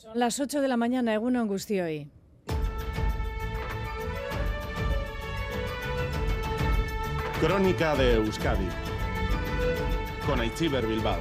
Son las 8 de la mañana, Eguno hoy. Crónica de Euskadi con Aichiber Bilbao.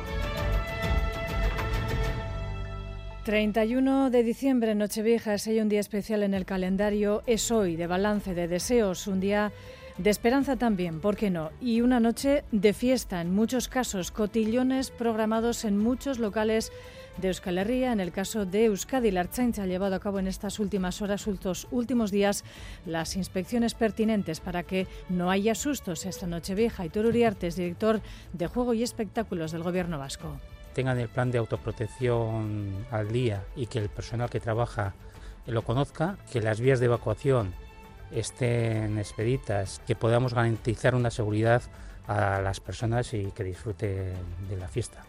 31 de diciembre, Nochevieja, es hoy un día especial en el calendario. Es hoy de balance de deseos, un día de esperanza también, ¿por qué no? Y una noche de fiesta, en muchos casos, cotillones programados en muchos locales de Euskal Herria. En el caso de Euskadi, la Archaincha ha llevado a cabo en estas últimas horas, estos últimos días, las inspecciones pertinentes para que no haya sustos esta noche vieja. Y Toro Uriarte director de Juego y Espectáculos del Gobierno Vasco. Tengan el plan de autoprotección al día y que el personal que trabaja lo conozca, que las vías de evacuación estén expeditas, que podamos garantizar una seguridad a las personas y que disfruten de la fiesta.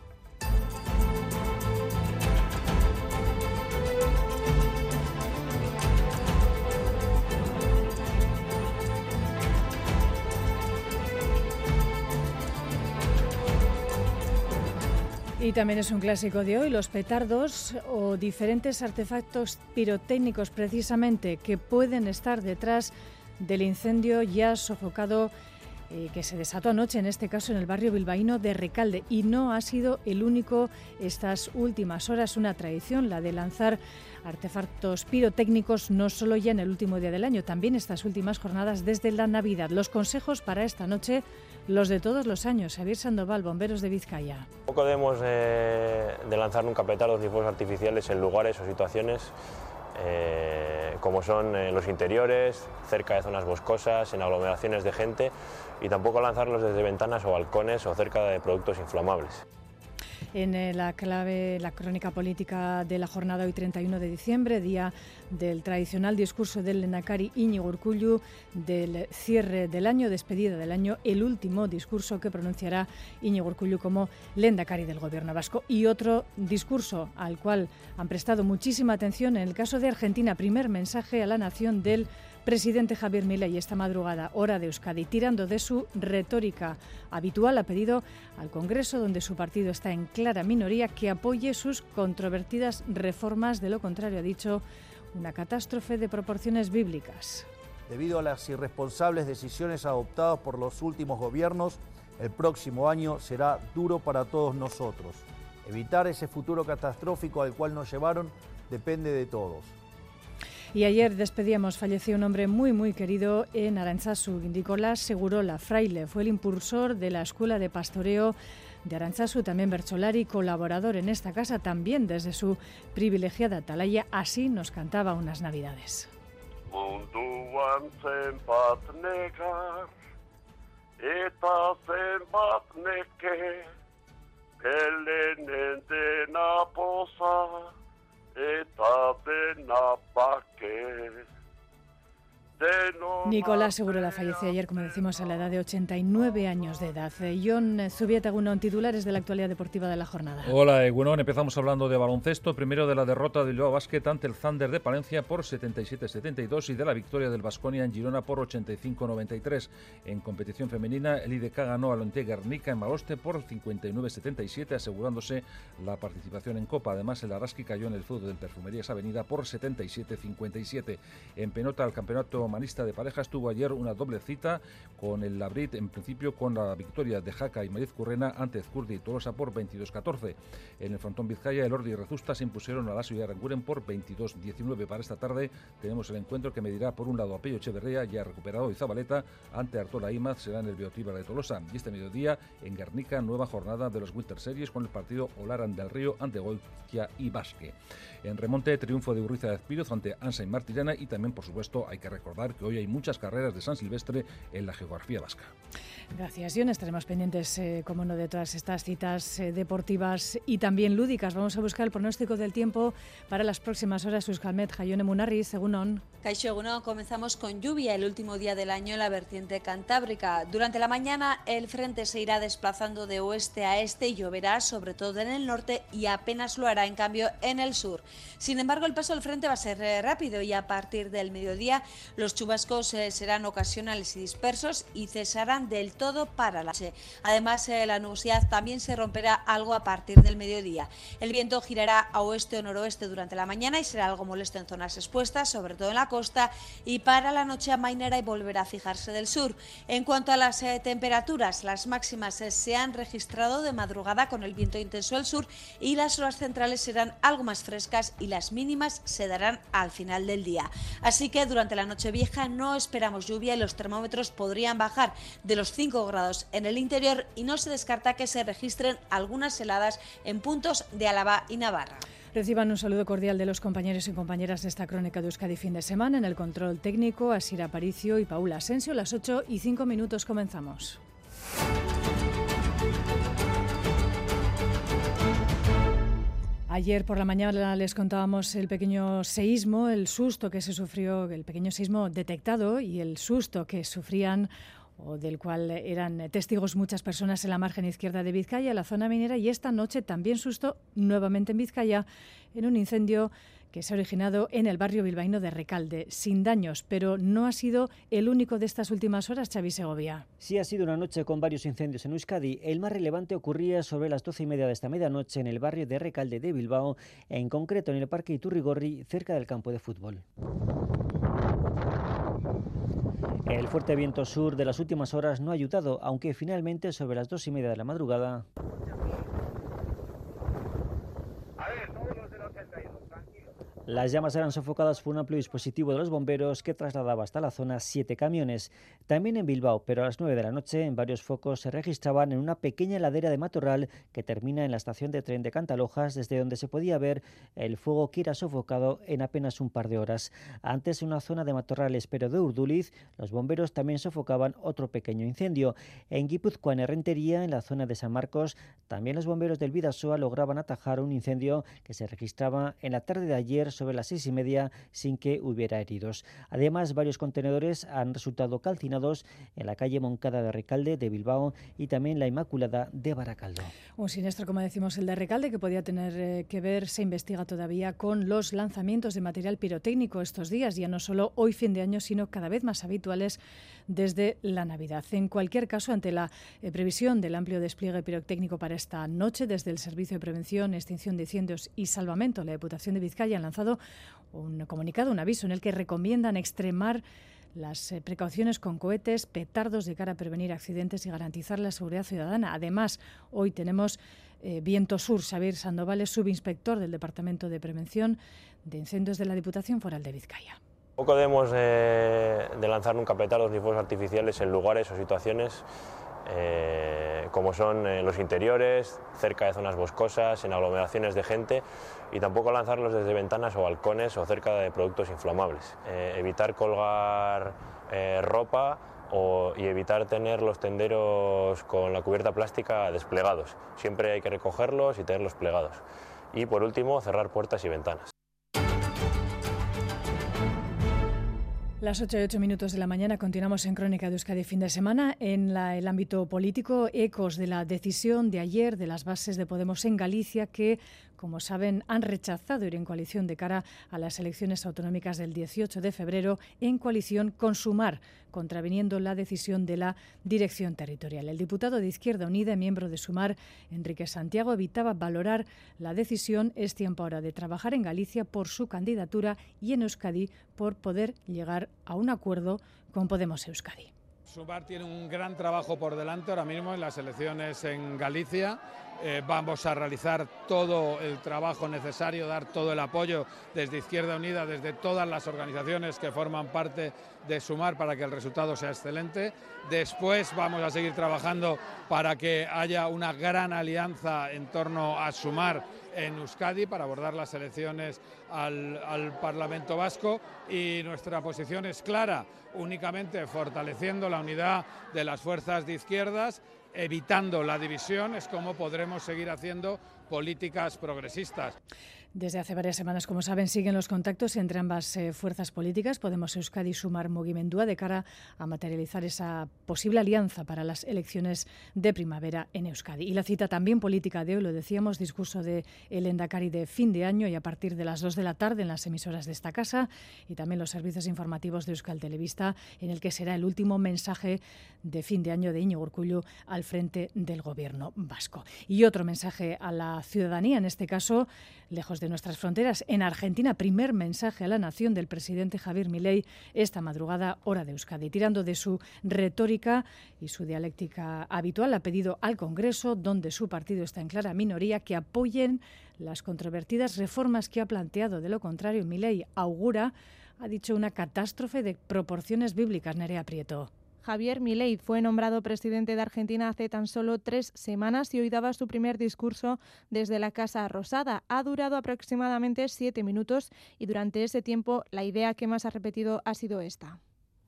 Y también es un clásico de hoy, los petardos o diferentes artefactos pirotécnicos precisamente que pueden estar detrás del incendio ya sofocado eh, que se desató anoche, en este caso en el barrio bilbaíno de Recalde. Y no ha sido el único estas últimas horas, una tradición, la de lanzar artefactos pirotécnicos no solo ya en el último día del año, también estas últimas jornadas desde la Navidad. Los consejos para esta noche los de todos los años. Javier Sandoval, Bomberos de Vizcaya. Poco debemos de, lanzar nunca petardos ni fuegos artificiales en lugares o situaciones eh, como son en los interiores, cerca de zonas boscosas, en aglomeraciones de gente y tampoco lanzarlos desde ventanas o balcones o cerca de productos inflamables en eh, la clave, la crónica política de la jornada hoy 31 de diciembre, día del tradicional discurso del Lenacari Íñigo Urcullu, del cierre del año, despedida del año, el último discurso que pronunciará Íñigo Urcullu como Lendakari del Gobierno vasco. Y otro discurso al cual han prestado muchísima atención en el caso de Argentina, primer mensaje a la nación del presidente Javier Milei esta madrugada, hora de Euskadi, tirando de su retórica habitual, ha pedido al Congreso, donde su partido está en clara minoría, que apoye sus controvertidas reformas. De lo contrario, ha dicho, una catástrofe de proporciones bíblicas. Debido a las irresponsables decisiones adoptadas por los últimos gobiernos, el próximo año será duro para todos nosotros. Evitar ese futuro catastrófico al cual nos llevaron depende de todos. Y ayer despedíamos, falleció un hombre muy, muy querido en Aranchazu, Nicolás Segurola Fraile. Fue el impulsor de la Escuela de Pastoreo de Aranchazu, también Bercholari, colaborador en esta casa, también desde su privilegiada atalaya. Así nos cantaba unas navidades. Eta dena bake. Nicolás Segurola falleció ayer, como decimos, a la edad de 89 años de edad. Eh, John Zubieta Egunon, titulares de la actualidad deportiva de la jornada. Hola Egunon, empezamos hablando de baloncesto, primero de la derrota del Bilbao Basket ante el Thunder de Palencia por 77-72 y de la victoria del Basconia en Girona por 85-93. En competición femenina, el IDK ganó al Onte Guernica en Baloste por 59-77, asegurándose la participación en Copa. Además, el Araski cayó en el fútbol del Perfumerías Avenida por 77-57. En penota, al campeonato manista de parejas tuvo ayer una doble cita con el Labrit, en principio con la victoria de Jaca y Mariz Currena ante Ezcurdi y Tolosa por 22-14. En el frontón Vizcaya, el Ordi y Rezusta se impusieron a Lasso y Aranguren por 22-19. Para esta tarde tenemos el encuentro que medirá por un lado a Pello Echeverría, ya recuperado, y Zabaleta ante Artola Imaz, será en el Biotíbar de Tolosa. Y este mediodía en Guernica, nueva jornada de los Winter Series con el partido Olaran del Río ante Goitia y Basque. En remonte, triunfo de Urriza de Espíritu ante Ansa y Martirana y también, por supuesto, hay que recordar que hoy hay muchas carreras de San Silvestre en la geografía vasca. Gracias, John. Estaremos pendientes, eh, como no, de todas estas citas eh, deportivas y también lúdicas. Vamos a buscar el pronóstico del tiempo para las próximas horas. Euskalmet, Jayone Munarri, según on. Caixo comenzamos con lluvia el último día del año en la vertiente cantábrica. Durante la mañana el frente se irá desplazando de oeste a este y lloverá sobre todo en el norte y apenas lo hará en cambio en el sur. Sin embargo, el paso del frente va a ser eh, rápido y a partir del mediodía los chubascos eh, serán ocasionales y dispersos y cesarán del todo para la noche. Además, eh, la nubosidad también se romperá algo a partir del mediodía. El viento girará a oeste o noroeste durante la mañana y será algo molesto en zonas expuestas, sobre todo en la costa, y para la noche amainará y volverá a fijarse del sur. En cuanto a las temperaturas, las máximas se han registrado de madrugada con el viento intenso al sur y las horas centrales serán algo más frescas y las mínimas se darán al final del día. Así que durante la noche vieja no esperamos lluvia y los termómetros podrían bajar de los 5 grados en el interior y no se descarta que se registren algunas heladas en puntos de Álava y Navarra. Reciban un saludo cordial de los compañeros y compañeras de esta crónica de Euskadi fin de semana. En el control técnico, Asira Aparicio y Paula Asensio. Las 8 y 5 minutos comenzamos. Ayer por la mañana les contábamos el pequeño seísmo, el susto que se sufrió, el pequeño seísmo detectado y el susto que sufrían o del cual eran testigos muchas personas en la margen izquierda de Vizcaya, la zona minera, y esta noche también susto nuevamente en Vizcaya en un incendio que se ha originado en el barrio bilbaíno de Recalde, sin daños, pero no ha sido el único de estas últimas horas, Xavi Segovia. Sí, ha sido una noche con varios incendios en Euskadi. El más relevante ocurría sobre las doce y media de esta medianoche en el barrio de Recalde de Bilbao, en concreto en el parque Iturrigorri, cerca del campo de fútbol. El fuerte viento sur de las últimas horas no ha ayudado, aunque finalmente sobre las dos y media de la madrugada Las llamas eran sofocadas por un amplio dispositivo de los bomberos que trasladaba hasta la zona siete camiones. También en Bilbao, pero a las nueve de la noche, en varios focos se registraban en una pequeña ladera de matorral que termina en la estación de tren de Cantalojas, desde donde se podía ver el fuego que era sofocado en apenas un par de horas. Antes, en una zona de matorrales, pero de Urduliz, los bomberos también sofocaban otro pequeño incendio. En Guipúzcoa, en Herrentería, en la zona de San Marcos, también los bomberos del Vidasoa lograban atajar un incendio que se registraba en la tarde de ayer sobre las seis y media sin que hubiera heridos. Además, varios contenedores han resultado calcinados en la calle Moncada de Recalde de Bilbao y también la Inmaculada de Baracaldo. Un siniestro, como decimos, el de Recalde, que podía tener eh, que ver, se investiga todavía con los lanzamientos de material pirotécnico estos días, ya no solo hoy fin de año, sino cada vez más habituales desde la Navidad. En cualquier caso, ante la eh, previsión del amplio despliegue pirotécnico para esta noche, desde el Servicio de Prevención, Extinción de Incendios y Salvamento, la Diputación de Vizcaya han lanzado un comunicado, un aviso en el que recomiendan extremar las eh, precauciones con cohetes, petardos de cara a prevenir accidentes y garantizar la seguridad ciudadana. Además, hoy tenemos eh, Viento Sur, Xavier Sandoval es subinspector del Departamento de Prevención de Incendios de la Diputación Foral de Vizcaya. Poco debemos de, lanzar nunca petardos ni fuegos artificiales en lugares o situaciones eh, como son eh, los interiores, cerca de zonas boscosas, en aglomeraciones de gente y tampoco lanzarlos desde ventanas o balcones o cerca de productos inflamables. Eh, evitar colgar ropa y evitar tener los tenderos con la cubierta plástica desplegados. Siempre hay que recogerlos y tenerlos plegados. Y por último, cerrar puertas y ventanas. Las 8 y 8 minutos de la mañana continuamos en Crónica de Euskadi fin de semana. En el ámbito político, ecos de la decisión de ayer de las bases de Podemos en Galicia que como saben, han rechazado ir en coalición de cara a las elecciones autonómicas del 18 de febrero en coalición con Sumar, contraviniendo la decisión de la dirección territorial. El diputado de Izquierda Unida, miembro de Sumar, Enrique Santiago, evitaba valorar la decisión. Es tiempo ahora de trabajar en Galicia por su candidatura y en Euskadi por poder llegar a un acuerdo con Podemos Euskadi. Sumar tiene un gran trabajo por delante ahora mismo en las elecciones en Galicia eh, vamos a realizar todo el trabajo necesario, dar todo el apoyo desde Izquierda Unida, desde todas las organizaciones que forman parte de Sumar para que el resultado sea excelente. Después vamos a seguir trabajando para que haya una gran alianza en torno a Sumar en Euskadi para abordar las elecciones al, al Parlamento Vasco y nuestra posición es clara, únicamente fortaleciendo la unidad de las fuerzas de izquierdas evitando la división es como podremos seguir haciendo políticas progresistas. Desde hace varias semanas, como saben, siguen los contactos entre ambas eh, fuerzas políticas. Podemos Euskadi sumar Mugimendúa de cara a materializar esa posible alianza para las elecciones de primavera en Euskadi. Y la cita también política de hoy, lo decíamos, discurso de el Endacari de fin de año y a partir de las dos de la tarde en las emisoras de esta casa y también los servicios informativos de Euskal Televista, en el que será el último mensaje de fin de año de Íñigo Urcullu al frente del gobierno vasco. Y otro mensaje a la ciudadanía, en este caso, lejos de nuestras fronteras. En Argentina, primer mensaje a la nación del presidente Javier Milei esta madrugada, hora de Euskadi. Tirando de su retórica y su dialéctica habitual, ha pedido al Congreso, donde su partido está en clara minoría, que apoyen las controvertidas reformas que ha planteado. De lo contrario, Milei augura, ha dicho, una catástrofe de proporciones bíblicas, Nerea Prieto. Javier Milei fue nombrado presidente de Argentina hace tan solo tres semanas y hoy daba su primer discurso desde la Casa Rosada. Ha durado aproximadamente siete minutos y durante ese tiempo la idea que más ha repetido ha sido esta.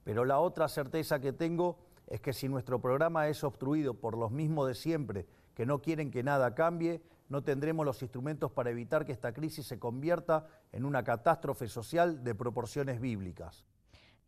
Pero la otra certeza que tengo es que si nuestro programa es obstruido por los mismos de siempre, que no quieren que nada cambie, no tendremos los instrumentos para evitar que esta crisis se convierta en una catástrofe social de proporciones bíblicas.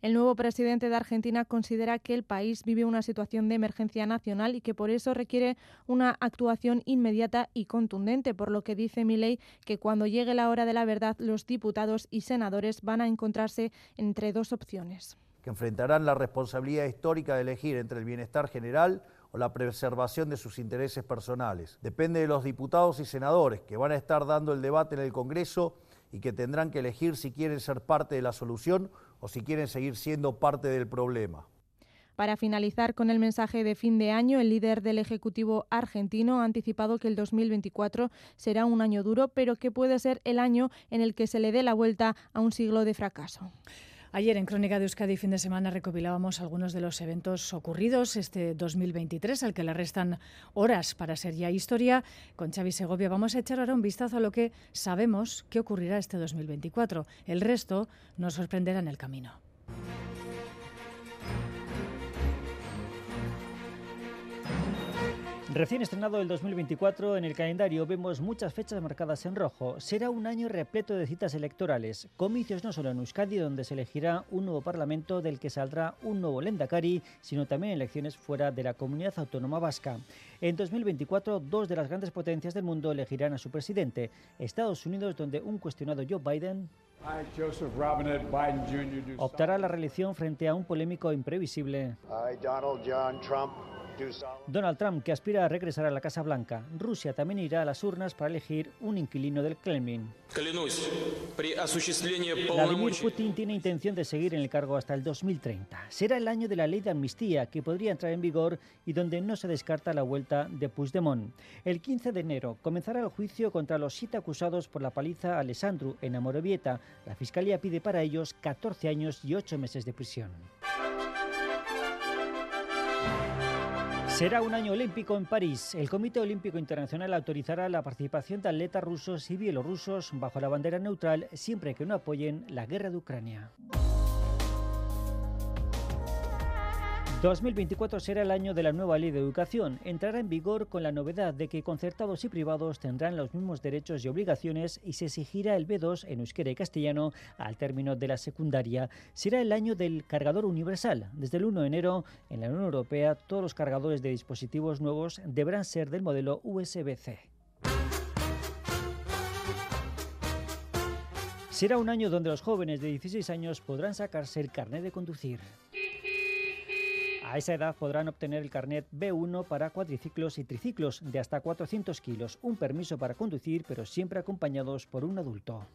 El nuevo presidente de Argentina considera que el país vive una situación de emergencia nacional y que por eso requiere una actuación inmediata y contundente, por lo que dice Milei que cuando llegue la hora de la verdad los diputados y senadores van a encontrarse entre dos opciones. Que enfrentarán la responsabilidad histórica de elegir entre el bienestar general o la preservación de sus intereses personales. Depende de los diputados y senadores que van a estar dando el debate en el Congreso y que tendrán que elegir si quieren ser parte de la solución o si quieren seguir siendo parte del problema. Para finalizar con el mensaje de fin de año, el líder del Ejecutivo argentino ha anticipado que el 2024 será un año duro, pero que puede ser el año en el que se le dé la vuelta a un siglo de fracaso. Ayer en Crónica de Euskadi fin de semana recopilábamos algunos de los eventos ocurridos este 2023, al que le restan horas para ser ya historia. Con Xavi Segovia vamos a echar ahora un vistazo a lo que sabemos que ocurrirá este 2024. El resto nos sorprenderá en el camino. Recién estrenado el 2024, en el calendario vemos muchas fechas marcadas en rojo. Será un año repleto de citas electorales, comicios no solo en Euskadi, donde se elegirá un nuevo parlamento del que saldrá un nuevo Lendakari, sino también elecciones fuera de la comunidad autónoma vasca. En 2024, dos de las grandes potencias del mundo elegirán a su presidente. Estados Unidos, donde un cuestionado Joe Biden optará a la reelección frente a un polémico imprevisible. Donald John Trump Donald Trump, que aspira a regresar a la Casa Blanca. Rusia también irá a las urnas para elegir un inquilino del Kremlin. Vladimir Putin tiene intención de seguir en el cargo hasta el 2030. Será el año de la ley de amnistía que podría entrar en vigor y donde no se descarta la vuelta de Puigdemont. El 15 de enero comenzará el juicio contra los siete acusados por la paliza a Alessandro en Amorebieta. La Fiscalía pide para ellos 14 años y 8 meses de prisión. Será un año olímpico en París. El Comité Olímpico Internacional autorizará la participación de atletas rusos y bielorrusos bajo la bandera neutral siempre que no apoyen la guerra de Ucrania. 2024 será el año de la nueva ley de educación. Entrará en vigor con la novedad de que concertados y privados tendrán los mismos derechos y obligaciones y se exigirá el B2 en euskera y castellano al término de la secundaria. Será el año del cargador universal. Desde el 1 de enero, en la Unión Europea, todos los cargadores de dispositivos nuevos deberán ser del modelo USB-C. Será un año donde los jóvenes de 16 años podrán sacarse el carnet de conducir. A esa edad podrán obtener el carnet B1 para cuadriciclos y triciclos de hasta 400 kilos, un permiso para conducir, pero siempre acompañados por un adulto.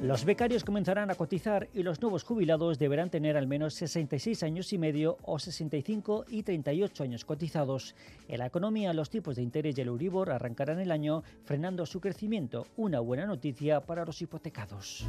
Los becarios comenzarán a cotizar y los nuevos jubilados deberán tener al menos 66 años y medio o 65 y 38 años cotizados. En la economía, los tipos de interés y el Euribor arrancarán el año frenando su crecimiento, una buena noticia para los hipotecados.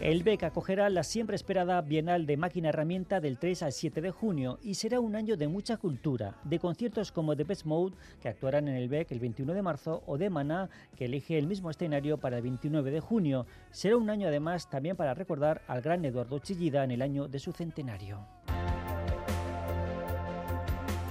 El BEC acogerá la siempre esperada Bienal de Máquina Herramienta del 3 al 7 de junio y será un año de mucha cultura, de conciertos como The Best Mode, que actuarán en el BEC el 21 de marzo, o de Maná, que elige el mismo escenario para el 29 de junio. Será un año además también para recordar al gran Eduardo Chillida en el año de su centenario.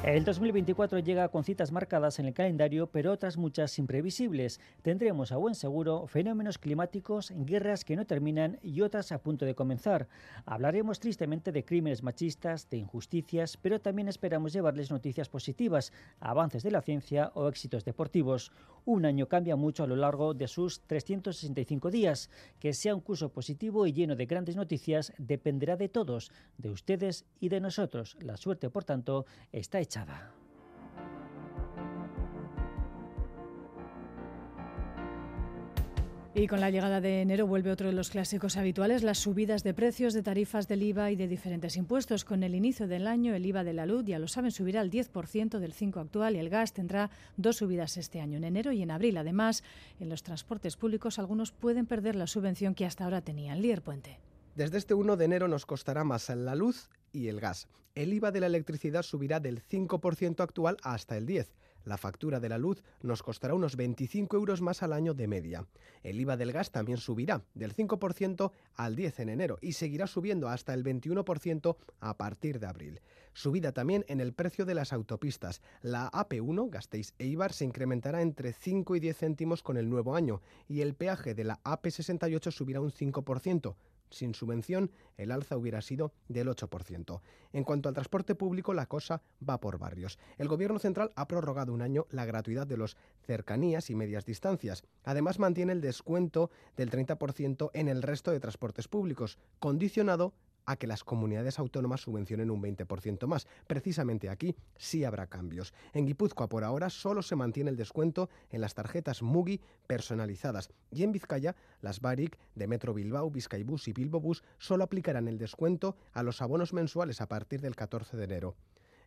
El 2024 llega con citas marcadas en el calendario, pero otras muchas imprevisibles. Tendremos a buen seguro fenómenos climáticos, guerras que no terminan y otras a punto de comenzar. Hablaremos tristemente de crímenes machistas, de injusticias, pero también esperamos llevarles noticias positivas, avances de la ciencia o éxitos deportivos. Un año cambia mucho a lo largo de sus 365 días. Que sea un curso positivo y lleno de grandes noticias dependerá de todos, de ustedes y de nosotros. La suerte, por tanto, está hecha y con la llegada de enero vuelve otro de los clásicos habituales, las subidas de precios de tarifas del IVA y de diferentes impuestos. Con el inicio del año, el IVA de la luz, ya lo saben, subirá al 10% del 5 actual y el gas tendrá dos subidas este año, en enero y en abril. Además, en los transportes públicos algunos pueden perder la subvención que hasta ahora tenían. Lier Puente. Desde este 1 de enero nos costará más la luz y el gas. El IVA de la electricidad subirá del 5% actual hasta el 10%. La factura de la luz nos costará unos 25 euros más al año de media. El IVA del gas también subirá del 5% al 10% en enero y seguirá subiendo hasta el 21% a partir de abril. Subida también en el precio de las autopistas. La AP1, Gasteiz Eibar, se incrementará entre 5 y 10 céntimos con el nuevo año y el peaje de la AP68 subirá un 5%. Sin subvención, el alza hubiera sido del 8%. En cuanto al transporte público, la cosa va por barrios. El Gobierno central ha prorrogado un año la gratuidad de los cercanías y medias distancias. Además, mantiene el descuento del 30% en el resto de transportes públicos, condicionado a que las comunidades autónomas subvencionen un 20% más. Precisamente aquí sí habrá cambios. En Guipúzcoa por ahora solo se mantiene el descuento en las tarjetas Mugi personalizadas y en Vizcaya las Baric de Metro Bilbao, Vizcaibus y Bilbobus solo aplicarán el descuento a los abonos mensuales a partir del 14 de enero.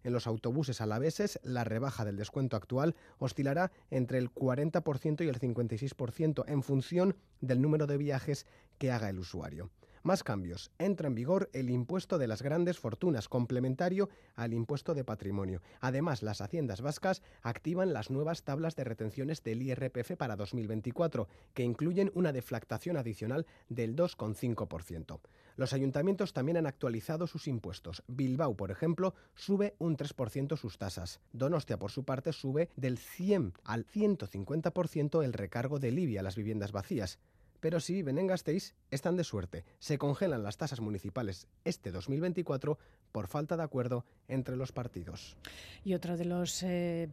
En los autobuses alaveses, la rebaja del descuento actual oscilará entre el 40% y el 56% en función del número de viajes que haga el usuario. Más cambios. Entra en vigor el impuesto de las grandes fortunas, complementario al impuesto de patrimonio. Además, las haciendas vascas activan las nuevas tablas de retenciones del IRPF para 2024, que incluyen una deflactación adicional del 2,5%. Los ayuntamientos también han actualizado sus impuestos. Bilbao, por ejemplo, sube un 3% sus tasas. Donostia, por su parte, sube del 100 al 150% el recargo de Libia a las viviendas vacías pero si viven en Gasteiz, están de suerte. Se congelan las tasas municipales este 2024 por falta de acuerdo entre los partidos. Y otro de los, eh,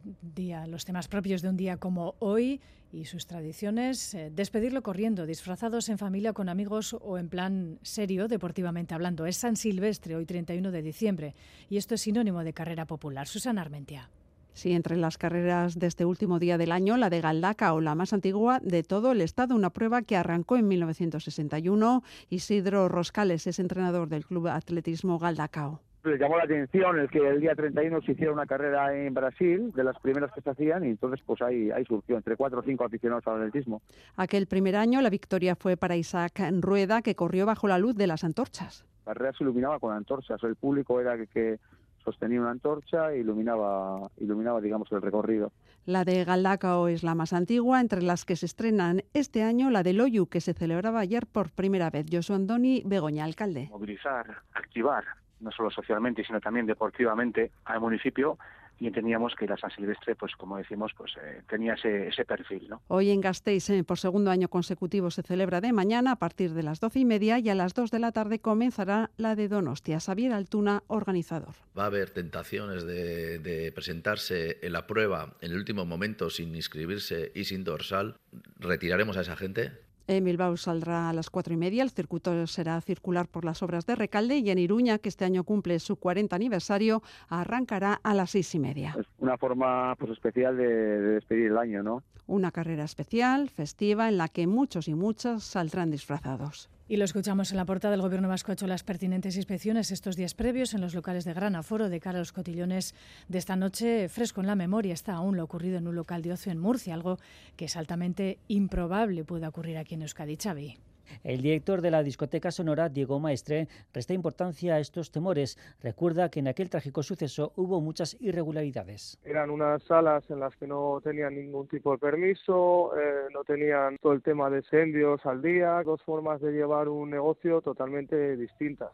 los temas propios de un día como hoy y sus tradiciones, eh, despedirlo corriendo, disfrazados en familia con amigos o en plan serio, deportivamente hablando. Es San Silvestre, hoy 31 de diciembre, y esto es sinónimo de carrera popular. Susana Armentia. Sí, entre las carreras de este último día del año, la de Galdaca o la más antigua de todo el estado, una prueba que arrancó en 1961. Isidro Roscales es entrenador del Club Atletismo Galdacao. Le llamó la atención el que el día 31 se hiciera una carrera en Brasil, de las primeras que se hacían, y entonces pues ahí, ahí surgió entre cuatro o cinco aficionados al atletismo. Aquel primer año la victoria fue para Isaac Rueda, que corrió bajo la luz de las antorchas. La carrera se iluminaba con antorchas, el público era que, que sostenía una antorcha e iluminaba, iluminaba digamos, el recorrido. La de Galdacao es la más antigua, entre las que se estrenan este año la de Loyu, que se celebraba ayer por primera vez. Josu Andoni Begoña, alcalde. Movilizar, activar, no solo socialmente, sino también deportivamente al municipio y entendíamos que la San Silvestre, pues como decimos, pues eh, tenía ese, ese, perfil. ¿no? Hoy en Gasteiz, eh, por segundo año consecutivo, se celebra de mañana a partir de las doce y media y a las dos de la tarde comenzará la de Donostia. Xavier Altuna, organizador. Va a haber tentaciones de, de presentarse en la prueba en el último momento sin inscribirse y sin dorsal. ¿Retiraremos a esa gente? En Bilbao saldrá a las cuatro y media. El circuito será circular por las obras de Recalde y en Iruña, que este año cumple su 40 aniversario, arrancará a las seis y media. Es una forma pues, especial de, de despedir el año, ¿no? Una carrera especial, festiva, en la que muchos y muchas saldrán disfrazados. Y lo escuchamos en la portada. El Gobierno vasco ha hecho las pertinentes inspecciones estos días previos en los locales de gran aforo de cara a los cotillones de esta noche. Fresco en la memoria está aún lo ocurrido en un local de ocio en Murcia, algo que es altamente improbable pueda ocurrir aquí en Euskadi. Xavi. El director de la discoteca sonora, Diego Maestre, resta importancia a estos temores. Recuerda que en aquel trágico suceso hubo muchas irregularidades. Eran unas salas en las que no tenían ningún tipo de permiso, eh, no tenían todo el tema de incendios al día, dos formas de llevar un negocio totalmente distintas.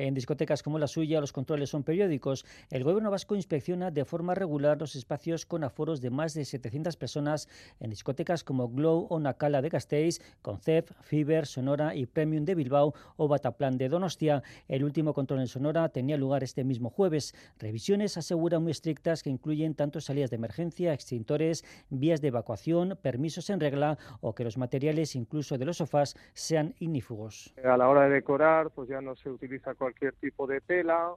En discotecas como la suya, los controles son periódicos. El gobierno vasco inspecciona de forma regular los espacios con aforos de más de 700 personas en discotecas como Glow o Nacala de Gasteiz, Concep, Fiber, Sonora y Premium de Bilbao o Bataplan de Donostia. El último control en Sonora tenía lugar este mismo jueves. Revisiones aseguran muy estrictas que incluyen tanto salidas de emergencia, extintores, vías de evacuación, permisos en regla o que los materiales, incluso de los sofás, sean ignífugos. A la hora de decorar, pues ya no se utiliza cualquier tipo de tela,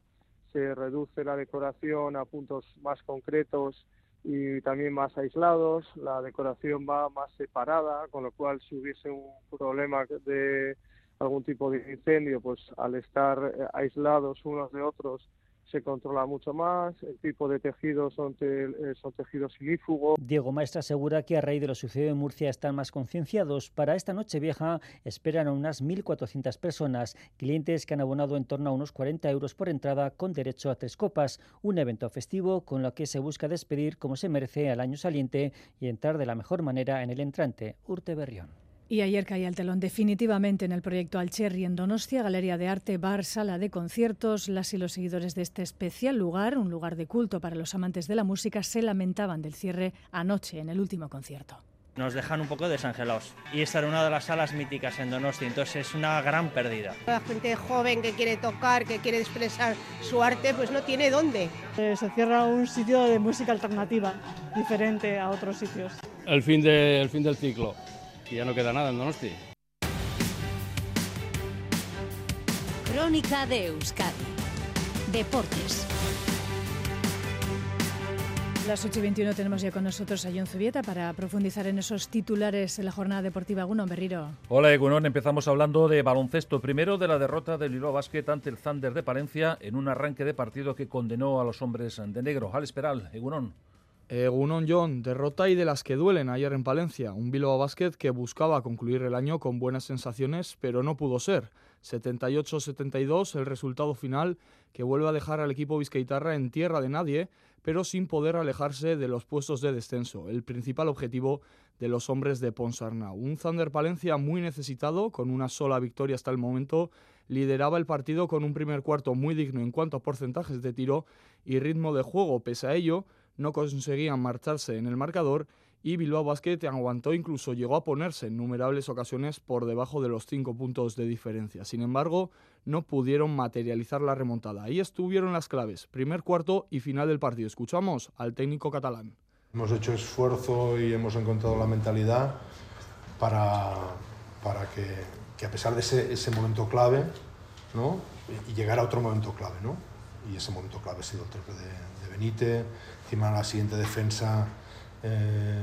se reduce la decoración a puntos más concretos y también más aislados, la decoración va más separada, con lo cual si hubiese un problema de algún tipo de incendio, pues al estar eh, aislados unos de otros se controla mucho más, el tipo de tejidos son, eh, son tejidos ilífugos. Diego Maestra asegura que a raíz de lo sucedido en Murcia están más concienciados. Para esta noche vieja esperan a unas 1.400 personas, clientes que han abonado en torno a unos 40 euros por entrada con derecho a tres copas, un evento festivo con lo que se busca despedir como se merece al año saliente y entrar de la mejor manera en el entrante. Urte Berrión. Y ayer caía el telón definitivamente en el proyecto Alcherri en Donostia, Galería de Arte, bar, sala de conciertos. Las y los seguidores de este especial lugar, un lugar de culto para los amantes de la música, se lamentaban del cierre anoche en el último concierto. Nos dejan un poco desangelados. Y esta era una de las salas míticas en Donostia, entonces es una gran pérdida. La gente joven que quiere tocar, que quiere expresar su arte, pues no tiene dónde. Eh, se cierra un sitio de música alternativa, diferente a otros sitios. El fin, de, el fin del ciclo ya no queda nada en Donosti. Crónica de Euskadi. Deportes. Las 8 y 21 tenemos ya con nosotros a John Zubieta para profundizar en esos titulares en la jornada deportiva. Gunon Berriro. Hola Egunon, empezamos hablando de baloncesto. Primero de la derrota del Bilbao Basket ante el Thunder de Palencia en un arranque de partido que condenó a los hombres de negro. Al Esperal, Egunon. Egunon John, derrota y de las que duelen ayer en Palencia. Un Bilbao Basket que buscaba concluir el año con buenas sensaciones, pero no pudo ser. 78-72 el resultado final que vuelve a dejar al equipo Vizcaitarra en tierra de nadie, pero sin poder alejarse de los puestos de descenso, el principal objetivo de los hombres de Ponsarnau. Un Thunder Palencia muy necesitado, con una sola victoria hasta el momento, lideraba el partido con un primer cuarto muy digno en cuanto a porcentajes de tiro y ritmo de juego. Pese a ello, no conseguían marcharse en el marcador y Bilbao Basket aguantó incluso llegó a ponerse en numerables ocasiones por debajo de los cinco puntos de diferencia. Sin embargo, no pudieron materializar la remontada. Ahí estuvieron las claves, primer cuarto y final del partido. Escuchamos al técnico catalán. Hemos hecho esfuerzo y hemos encontrado la mentalidad para, para que, a pesar de ese, momento clave, ¿no? y llegar a otro momento clave. ¿no? Y ese momento clave ha sido el triple de, de Benítez, la siguiente defensa, eh,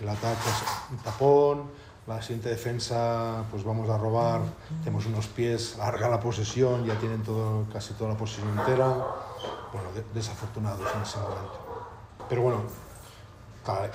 el ataque es un tapón, la siguiente defensa pues vamos a robar, tenemos unos pies, larga la posesión, ya tienen todo, casi toda la posesión entera, bueno, desafortunados en ese momento. Pero bueno,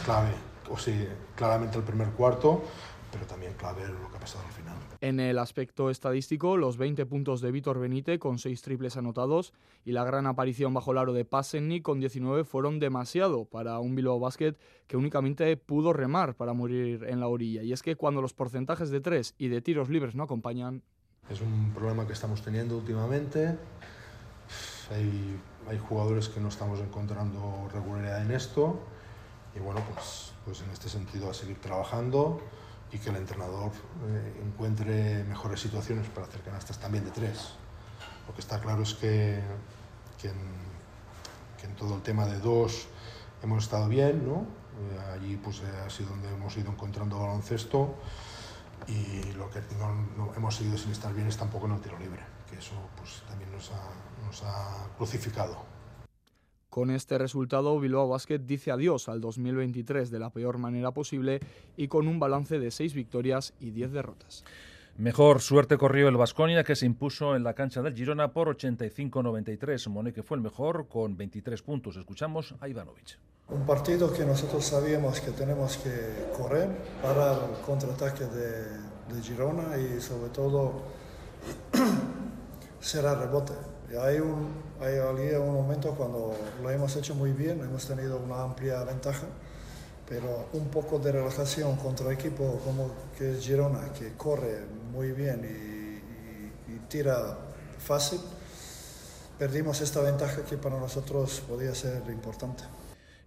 clave, o sí, claramente el primer cuarto, pero también clave lo que ha pasado al final. En el aspecto estadístico, los 20 puntos de Víctor Benítez con 6 triples anotados y la gran aparición bajo el aro de Passenny con 19 fueron demasiado para un Bilbao Basket que únicamente pudo remar para morir en la orilla. Y es que cuando los porcentajes de 3 y de tiros libres no acompañan... Es un problema que estamos teniendo últimamente. Hay, hay jugadores que no estamos encontrando regularidad en esto. Y bueno, pues, pues en este sentido a seguir trabajando y que el entrenador eh, encuentre mejores situaciones para hacer canastas también de tres. Lo que está claro es que, que, en, todo el tema de dos hemos estado bien, ¿no? Eh, allí pues eh, ha sido donde hemos ido encontrando baloncesto y lo que no, hemos seguido sin estar bien es tampoco en el tiro libre, que eso pues también nos ha, nos ha crucificado. Con este resultado, Bilbao Basket dice adiós al 2023 de la peor manera posible y con un balance de 6 victorias y 10 derrotas. Mejor suerte corrió el Vasconia que se impuso en la cancha del Girona por 85-93. Monique fue el mejor con 23 puntos. Escuchamos a Ivanovic. Un partido que nosotros sabíamos que tenemos que correr, para el contraataque de, de Girona y sobre todo cerrar rebote. Y hay un, hay un momento cuando lo hemos hecho muy bien, hemos tenido una amplia ventaja, pero un poco de relajación contra equipo como que es Girona, que corre muy bien y, tira fácil. Perdimos esta ventaja que para nosotros podía ser importante.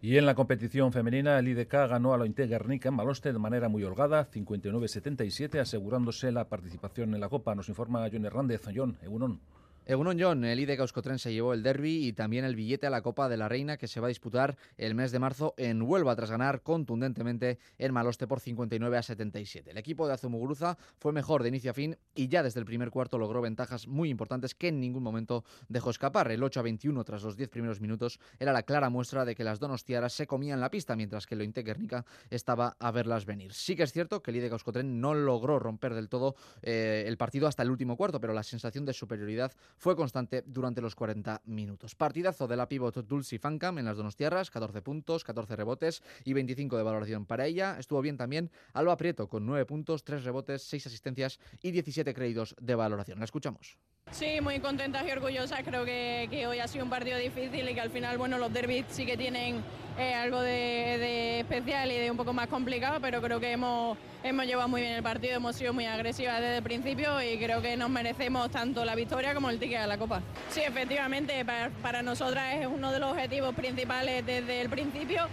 Y en la competición femenina, el IDK ganó a la Inte Guernica en Maloste de manera muy holgada, 59-77, asegurándose la participación en la Copa. Nos informa John Hernández. John, Egunon. Egunon John, el IDK Euskotren se llevó el derby y también el billete a la Copa de la Reina que se va a disputar el mes de marzo en Huelva tras ganar contundentemente en Maloste por 59 a 77. El equipo de Azumuguruza fue mejor de inicio a fin y ya desde el primer cuarto logró ventajas muy importantes que en ningún momento dejó escapar. El 8 a 21 tras los 10 primeros minutos era la clara muestra de que las donostiaras se comían la pista mientras que el Ointe Guernica estaba a verlas venir. Sí que es cierto que el IDK Euskotren no logró romper del todo eh, el partido hasta el último cuarto, pero la sensación de superioridad fue constante durante los 40 minutos. Partidazo de la pivot Dulce Fancam en las Donostiarras, 14 puntos, 14 rebotes y 25 de valoración para ella. Estuvo bien también Alba Prieto con 9 puntos, 3 rebotes, 6 asistencias y 17 créditos de valoración. La escuchamos. Sí, muy contenta y orgullosa. Creo que, que, hoy ha sido un partido difícil y que al final, bueno, los derbis sí que tienen eh, algo de, de, especial y de un poco más complicado, pero creo que hemos, hemos llevado muy bien el partido, hemos sido muy agresivas desde el principio y creo que nos merecemos tanto la victoria como el ticket a la Copa. Sí, efectivamente, para, para nosotras es uno de los objetivos principales desde el principio.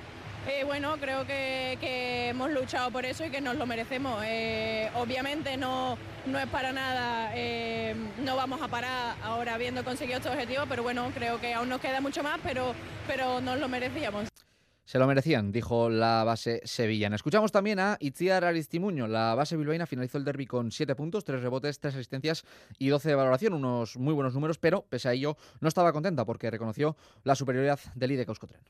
Eh, bueno, creo que, hemos luchado por eso y que nos lo merecemos. Eh, obviamente no, no es para nada, eh, no vamos a parar ahora habiendo conseguido este objetivo, pero bueno, creo que aún nos queda mucho más, pero, pero nos lo merecíamos. Se lo merecían, dijo la base sevillana. Escuchamos también a Itziar Aristimuño. La base bilbaína finalizó el derby con 7 puntos, 3 rebotes, 3 asistencias y 12 de valoración. Unos muy buenos números, pero pese a ello no estaba contenta porque reconoció la superioridad del IDE Euskotren.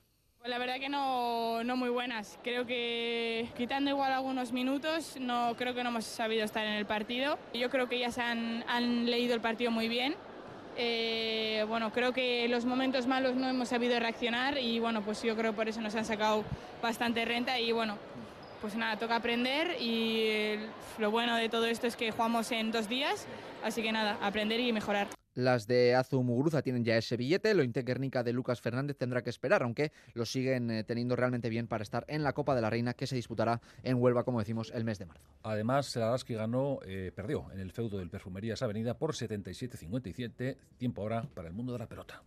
La verdad que no, no muy buenas. Creo que quitando igual algunos minutos, no creo que no hemos sabido estar en el partido. Yo creo que ellas han, han leído el partido muy bien. Eh, bueno, creo que los momentos malos no hemos sabido reaccionar y bueno, pues yo creo por eso nos han sacado bastante renta y bueno, pues nada, toca aprender y el, lo bueno de todo esto es que jugamos en dos días, así que nada, aprender y mejorar. Las de Azu Muguruza tienen ya ese billete. Lo Guernica de Lucas Fernández tendrá que esperar, aunque lo siguen eh, teniendo realmente bien para estar en la Copa de la Reina que se disputará en Huelva, como decimos, el mes de marzo. Además, Selaski ganó, eh, perdió en el feudo del Perfumerías Avenida por 77-57, tiempo ahora para el mundo de la pelota.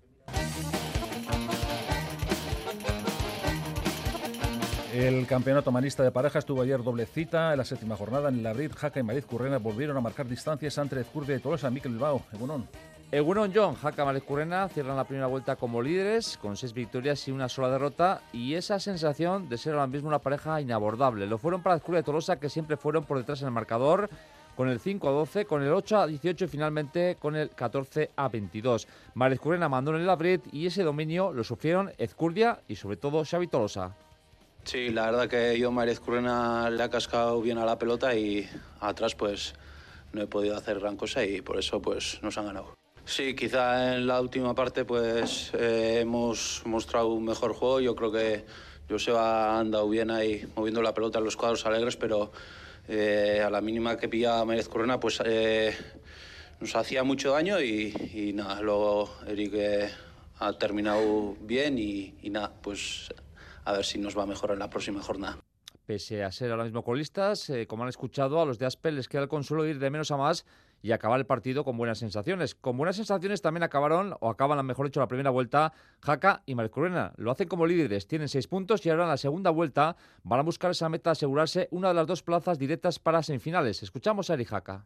El campeonato manista de pareja estuvo ayer doble cita en la séptima jornada en el Abril. Jaca y Mariz Currena volvieron a marcar distancias entre Ezcurdia y Tolosa. Miquel Bilbao, Egunon. Egunon John, Jaca Mariz Currena cierran la primera vuelta como líderes con seis victorias y una sola derrota y esa sensación de ser ahora mismo una pareja inabordable. Lo fueron para Ezcurdia y Tolosa que siempre fueron por detrás en el marcador con el 5 a 12, con el 8 a 18 y finalmente con el 14 a 22. Mariz Currena mandó en el Abril y ese dominio lo sufrieron Ezcurdia y sobre todo Xavi Tolosa. Sí, la verdad que yo, María Currena, le ha cascado bien a la pelota y atrás pues no he podido hacer gran cosa y por eso pues nos han ganado. Sí, quizá en la última parte pues eh, hemos mostrado un mejor juego. Yo creo que Joseba ha andado bien ahí moviendo la pelota en los cuadros alegres, pero eh, a la mínima que pillaba María Currena pues eh, nos hacía mucho daño y, y nada, luego Eric ha terminado bien y, y nada, pues a ver si nos va mejor en la próxima jornada. Pese a ser ahora mismo colistas, eh, como han escuchado, a los de Aspel les queda el consuelo de ir de menos a más y acabar el partido con buenas sensaciones. Con buenas sensaciones también acabaron, o acaban, mejor dicho, la primera vuelta, Jaca y Marcurena. Lo hacen como líderes, tienen seis puntos y ahora en la segunda vuelta van a buscar esa meta, asegurarse una de las dos plazas directas para semifinales. Escuchamos a Eri Jaca.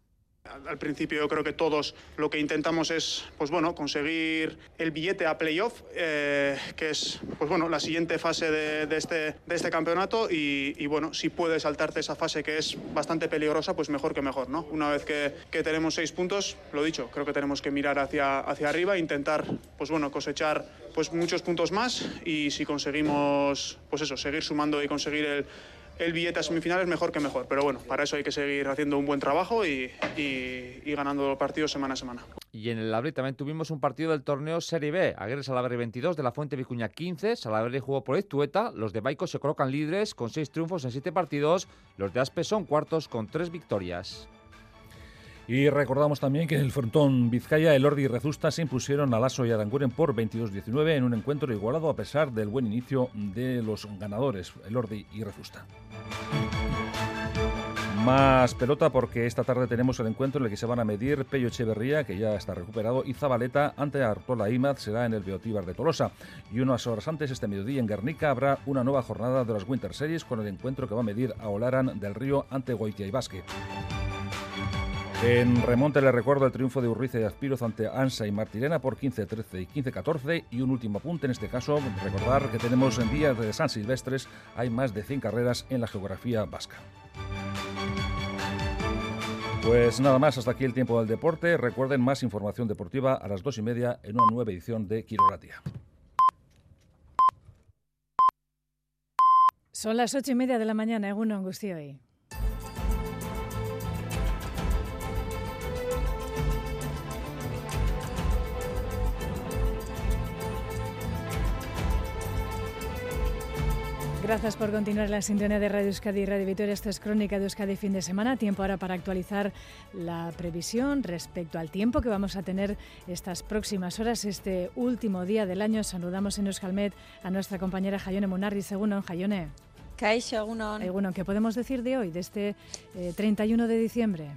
Al principio yo creo que todos lo que intentamos es pues bueno, conseguir el billete a playoff, eh, que es pues bueno, la siguiente fase de, este, de este campeonato y, bueno, si puedes saltarte esa fase que es bastante peligrosa, pues mejor que mejor. ¿no? Una vez que, que tenemos seis puntos, lo dicho, creo que tenemos que mirar hacia, hacia arriba intentar pues bueno, cosechar pues muchos puntos más y si conseguimos pues eso, seguir sumando y conseguir el el billete a semifinales mejor que mejor. Pero bueno, para eso hay que seguir haciendo un buen trabajo y, ganando los partidos semana a semana. Y en el Abril también tuvimos un partido del torneo Serie B. Aguirre Salaverry 22, de la Fuente Vicuña 15. Salaverry jugó por Eztueta. Los de Baico se colocan líderes con seis triunfos en siete partidos. Los de Aspe son cuartos con tres victorias. Y recordamos también que en el frontón Vizcaya, el Ordi y Rezusta se impusieron a Lasso y Aranguren por 22-19 en un encuentro igualado a pesar del buen inicio de los ganadores, el Ordi y Rezusta. Más pelota porque esta tarde tenemos el encuentro en el que se van a medir Pello Echeverría, que ya está recuperado, y Zabaleta ante Artola Imaz será en el Beotíbar de Tolosa. Y unas horas antes, este mediodía en Guernica, habrá una nueva jornada de las Winter Series con el encuentro que va a medir a Olaran del Río ante Goitia y Basque. En remonte le recuerdo el triunfo de Urriza y Aspiroz ante Ansa y Martirena por 15-13 y 15-14 y un último apunte en este caso, recordar que tenemos en días de San Silvestres hay más de 100 carreras en la geografía vasca. Pues nada más, hasta aquí el tiempo del deporte. Recuerden más información deportiva a las dos y media en una nueva edición de Quiroratia. Son las ocho y media de la mañana, en angustia hoy. Gracias por continuar la sintonía de Radio Euskadi y Radio Vitoria. Esto es Crónica de Euskadi fin de semana. Tiempo ahora para actualizar la previsión respecto al tiempo que vamos a tener estas próximas horas, este último día del año. Saludamos en Euskalmet a nuestra compañera Jayone Munarri. Segundo, Jayone. Kaixo, Egunon. ¿qué podemos decir de hoy, de este 31 eh, de diciembre?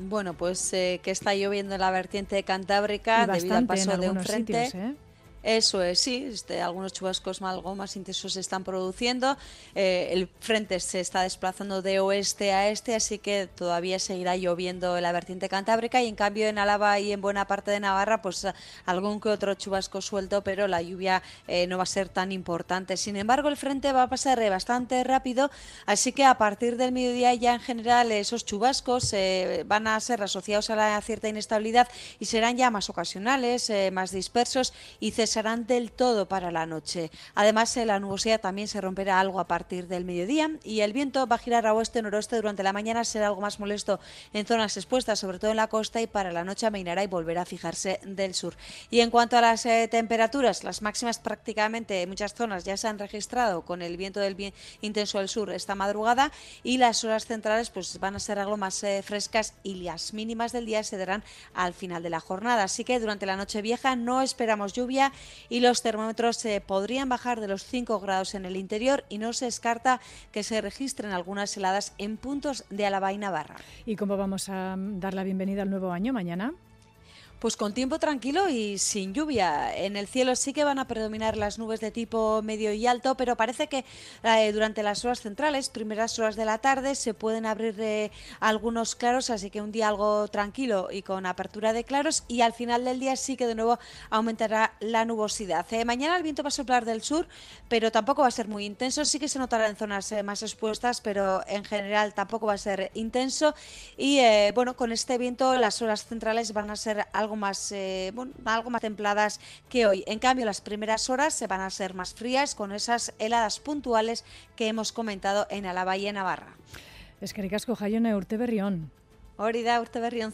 Bueno, pues eh, que está lloviendo en la vertiente cantábrica debido al paso de un frente. Sitios, ¿eh? Eso es, sí, este, algunos chubascos algo más intensos se están produciendo. Eh, el frente se está desplazando de oeste a este, así que todavía seguirá lloviendo en la vertiente cantábrica y en cambio en Álava y en buena parte de Navarra, pues algún que otro chubasco suelto, pero la lluvia eh, no va a ser tan importante. Sin embargo, el frente va a pasar bastante rápido, así que a partir del mediodía ya en general esos chubascos eh, van a ser asociados a la cierta inestabilidad y serán ya más ocasionales, más dispersos y cesarán del todo para la noche. Además, la nubosidad también se romperá algo a partir del mediodía y el viento va a girar a oeste-noroeste durante la mañana, será algo más molesto en zonas expuestas, sobre todo en la costa, y para la noche amainará y volverá a fijarse del sur. Y en cuanto a las eh, temperaturas, las máximas prácticamente en muchas zonas ya se han registrado con el viento del bien intenso del sur esta madrugada y las horas centrales pues van a ser algo más eh, frescas y las mínimas del día se darán al final de la jornada. Así que durante la noche vieja no esperamos lluvia y los termómetros se podrían bajar de los 5 grados en el interior y no se descarta que se registren algunas heladas en puntos de Álava y Navarra. ¿Y cómo vamos a dar la bienvenida al nuevo año mañana? Pues con tiempo tranquilo y sin lluvia. En el cielo sí que van a predominar las nubes de tipo medio y alto, pero parece que eh, durante las horas centrales, primeras horas de la tarde, se pueden abrir eh, algunos claros, así que un día algo tranquilo y con apertura de claros y al final del día sí que de nuevo aumentará la nubosidad. Eh, mañana el viento va a soplar del sur, pero tampoco va a ser muy intenso. Sí que se notará en zonas más expuestas, pero en general tampoco va a ser intenso. Y bueno, con este viento las horas centrales van a ser algo algo más, eh, algo más templadas que hoy. En cambio, las primeras horas se van a ser más frías con esas heladas puntuales que hemos comentado en Álava y en Navarra. Es que ricasco, Jaione Urteberrión. Hori da urte berrion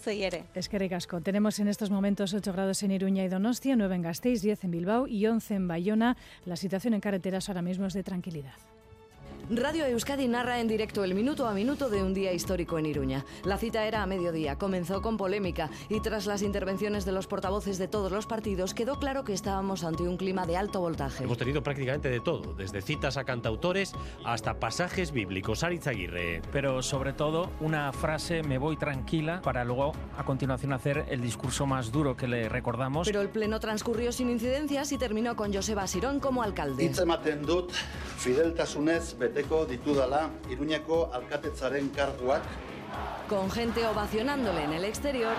Es que ricasco. Tenemos en estos momentos 8 grados en Iruña y Donostia, 9 en Gasteiz, 10 en Bilbao y 11 en Bayona. La situación en carreteras ahora mismo es de tranquilidad. Radio Euskadi narra en directo el minuto a minuto de un día histórico en Iruña. La cita era a mediodía, comenzó con polémica y tras las intervenciones de los portavoces de todos los partidos quedó claro que estábamos ante un clima de alto voltaje. Hemos tenido prácticamente de todo, desde citas a cantautores hasta pasajes bíblicos. Aritz Aguirre. Pero sobre todo una frase, me voy tranquila, para luego a continuación hacer el discurso más duro que le recordamos. Pero el pleno transcurrió sin incidencias y terminó con Joseba Sirón como alcalde. Beteko ditudala Iruñeko alkatetzaren karguak. Con gente ovacionándole en el exterior.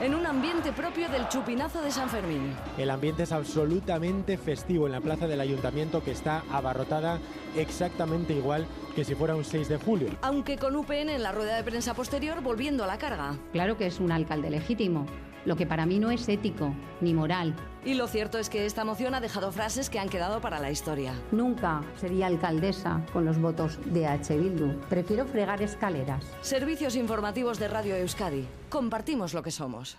En un ambiente propio del chupinazo de San Fermín. El ambiente es absolutamente festivo en la plaza del ayuntamiento que está abarrotada exactamente igual que si fuera un 6 de julio. Aunque con UPN en la rueda de prensa posterior volviendo a la carga. Claro que es un alcalde legítimo, lo que para mí no es ético ni moral. Y lo cierto es que esta moción ha dejado frases que han quedado para la historia. Nunca sería alcaldesa con los votos de H. Bildu. Prefiero fregar escaleras. Servicios informativos de Radio Euskadi. Compartimos lo que somos.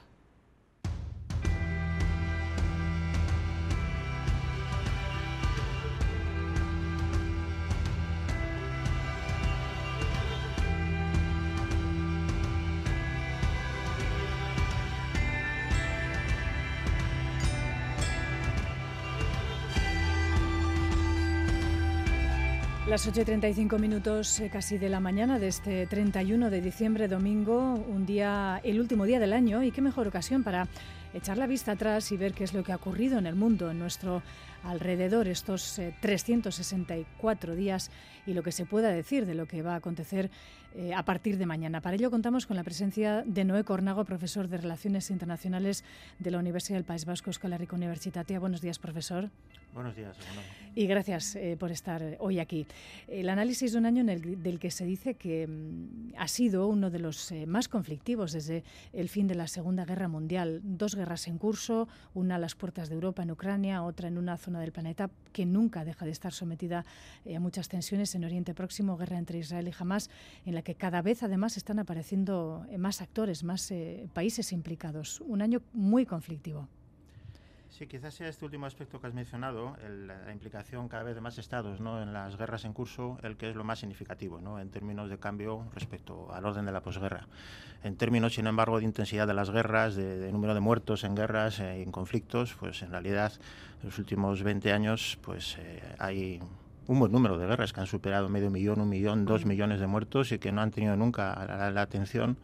Las 8 y 35 minutos eh, casi de la mañana de este 31 de diciembre, domingo, un día, el último día del año, y qué mejor ocasión para echar la vista atrás y ver qué es lo que ha ocurrido en el mundo, en nuestro alrededor, estos 364 eh, días y lo que se pueda decir de lo que va a acontecer eh, a partir de mañana. Para ello contamos con la presencia de Noé Cornago, profesor de Relaciones Internacionales de la Universidad del País Vasco, Escuela Rica Universitatia. Buenos días, profesor. Buenos días. Y gracias eh, por estar hoy aquí. El análisis de un año en el, del que se dice que mm, ha sido uno de los eh, más conflictivos desde el fin de la Segunda Guerra Mundial. Dos guerras en curso, una a las puertas de Europa en Ucrania, otra en una zona del planeta que nunca deja de estar sometida a muchas tensiones en Oriente Próximo, guerra entre Israel y Hamas, en la que cada vez además están apareciendo eh, más actores, más eh, países implicados. Un año muy conflictivo. Sí, quizás sea este último aspecto que has mencionado, la implicación cada vez de más estados ¿no? en las guerras en curso, el que es lo más significativo ¿no? en términos de cambio respecto al orden de la posguerra. En términos, sin embargo, de intensidad de las guerras, de, número de muertos en guerras, eh, en conflictos, pues en realidad en los últimos 20 años pues hay un buen número de guerras que han superado medio millón, un millón, dos millones de muertos y que no han tenido nunca la, atención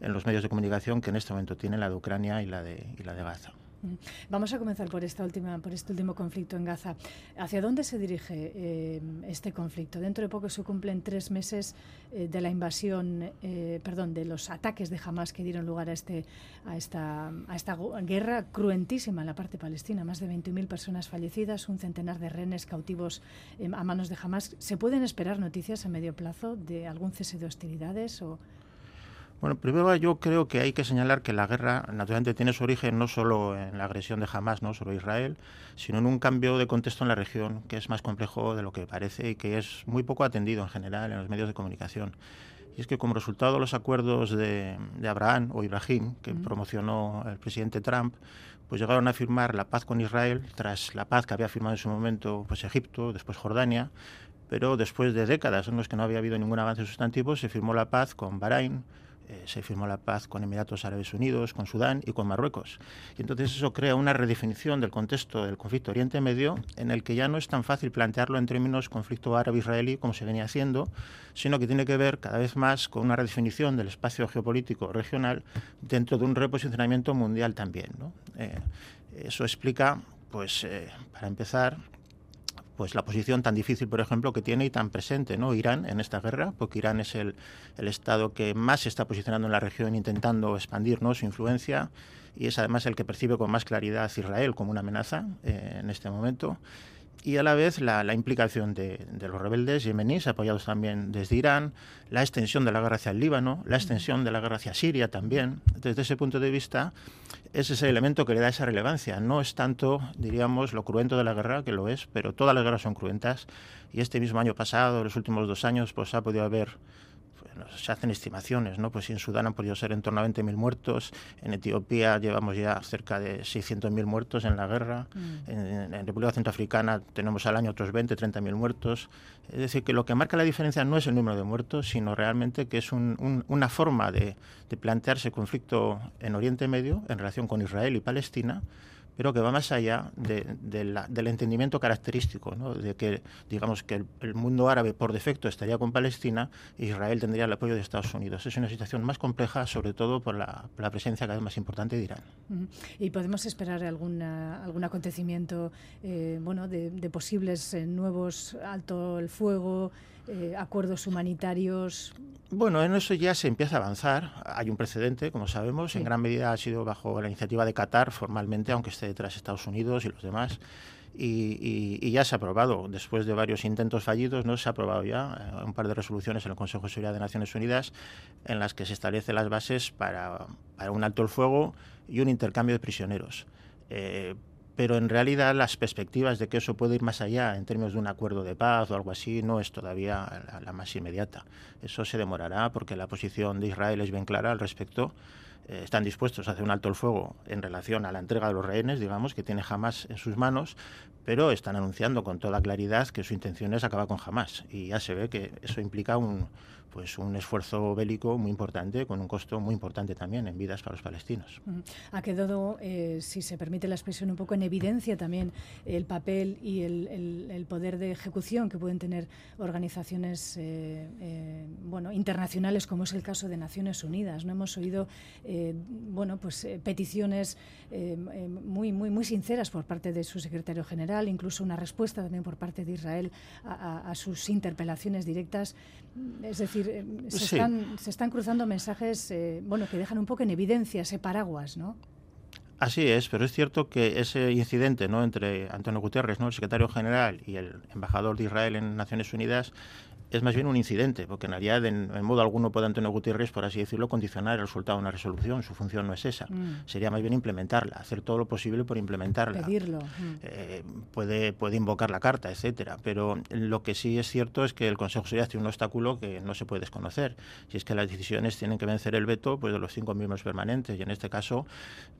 en los medios de comunicación que en este momento tienen la de Ucrania y la de, y la de Gaza. Mm. Vamos a comenzar por esta última, por este último conflicto en Gaza. ¿Hacia dónde se dirige eh, este conflicto? Dentro de poco se cumplen tres meses eh, de la invasión, eh, perdón, de los ataques de Hamas que dieron lugar a este, a esta, a esta guerra cruentísima en la parte palestina. Más de 20.000 personas fallecidas, un centenar de rehenes cautivos a manos de Hamas. ¿Se pueden esperar noticias a medio plazo de algún cese de hostilidades o bueno, primero yo creo que hay que señalar que la guerra naturalmente tiene su origen no solo en la agresión de Hamas ¿no? sobre Israel, sino en un cambio de contexto en la región que es más complejo de lo que parece y que es muy poco atendido en general en los medios de comunicación. Y es que como resultado de los acuerdos de, Abraham o Ibrahim, que promocionó el presidente Trump, pues llegaron a firmar la paz con Israel tras la paz que había firmado en su momento pues Egipto, después Jordania, pero después de décadas en las que no había habido ningún avance sustantivo, se firmó la paz con Bahrein, eh, se firmó la paz con Emiratos Árabes Unidos, con Sudán y con Marruecos. Y entonces eso crea una redefinición del contexto del conflicto Oriente Medio en el que ya no es tan fácil plantearlo en términos conflicto árabe-israelí como se venía haciendo, sino que tiene que ver cada vez más con una redefinición del espacio geopolítico regional dentro de un reposicionamiento mundial también. Eh, eso explica, pues, eh, para empezar, pues la posición tan difícil, por ejemplo, que tiene y tan presente ¿no? Irán en esta guerra, porque Irán es el, el Estado que más se está posicionando en la región intentando expandir ¿no? su influencia y es además el que percibe con más claridad Israel como una amenaza eh, en este momento y a la vez la, implicación de, los rebeldes yemeníes, apoyados también desde Irán, la extensión de la guerra hacia el Líbano, la extensión de la guerra hacia Siria también. Desde ese punto de vista, es ese elemento que le da esa relevancia. No es tanto, diríamos, lo cruento de la guerra, que lo es, pero todas las guerras son cruentas. Y este mismo año pasado, los últimos dos años, pues ha podido haber se hacen estimaciones, ¿no? Pues en Sudán han podido ser en torno a 20.000 muertos, en Etiopía llevamos ya cerca de 600.000 muertos en la guerra, mm. en, República Centroafricana tenemos al año otros 20, 30.000 muertos. Es decir, que lo que marca la diferencia no es el número de muertos, sino realmente que es una forma de, de plantearse conflicto en Oriente Medio en relación con Israel y Palestina, pero que va más allá del entendimiento característico, de que digamos que el, mundo árabe por defecto estaría con Palestina e Israel tendría el apoyo de Estados Unidos. Es una situación más compleja, sobre todo por la, presencia cada vez más importante de Irán. ¿Y podemos esperar alguna, algún acontecimiento eh, bueno, de, posibles eh, nuevos alto el fuego? Eh, acuerdos humanitarios? Bueno, en eso ya se empieza a avanzar. Hay un precedente, como sabemos, en gran medida ha sido bajo la iniciativa de Qatar formalmente, aunque esté detrás Estados Unidos y los demás. Y, ya se ha aprobado, después de varios intentos fallidos, no se ha aprobado ya eh, un par de resoluciones en el Consejo de Seguridad de Naciones Unidas en las que se establecen las bases para, un alto el fuego y un intercambio de prisioneros. Eh, pero en realidad las perspectivas de que eso puede ir más allá en términos de un acuerdo de paz o algo así no es todavía la, más inmediata. Eso se demorará porque la posición de Israel es bien clara al respecto. Eh, están dispuestos a hacer un alto el fuego en relación a la entrega de los rehenes, digamos, que tiene Hamas en sus manos, pero están anunciando con toda claridad que su intención es acabar con Hamas. Y ya se ve que eso implica un, pues un esfuerzo bélico muy importante, con un costo muy importante también en vidas para los palestinos. Ha quedado, eh, si se permite la expresión, un poco en evidencia también el papel y el, poder de ejecución que pueden tener organizaciones eh, eh, bueno, internacionales, como es el caso de Naciones Unidas. No hemos oído bueno, pues, peticiones muy, muy, muy sinceras por parte de su secretario general, incluso una respuesta también por parte de Israel a sus interpelaciones directas. Es decir, eh, se, están, cruzando mensajes eh, bueno, que dejan un poco en evidencia ese paraguas, ¿no? Así es, pero es cierto que ese incidente ¿no? entre Antonio Guterres, ¿no? el secretario general, y el embajador de Israel en Naciones Unidas, es más bien un incidente, porque en realidad en, modo alguno puede Antonio Gutiérrez, por así decirlo, condicionar el resultado de una resolución. Su función no es esa. Mm. Sería más bien implementarla, hacer todo lo posible por implementarla. Pedirlo. Eh, puede, puede invocar la carta, etcétera. Pero lo que sí es cierto es que el Consejo de Seguridad tiene un obstáculo que no se puede desconocer. Si es que las decisiones tienen que vencer el veto pues, de los cinco miembros permanentes, y en este caso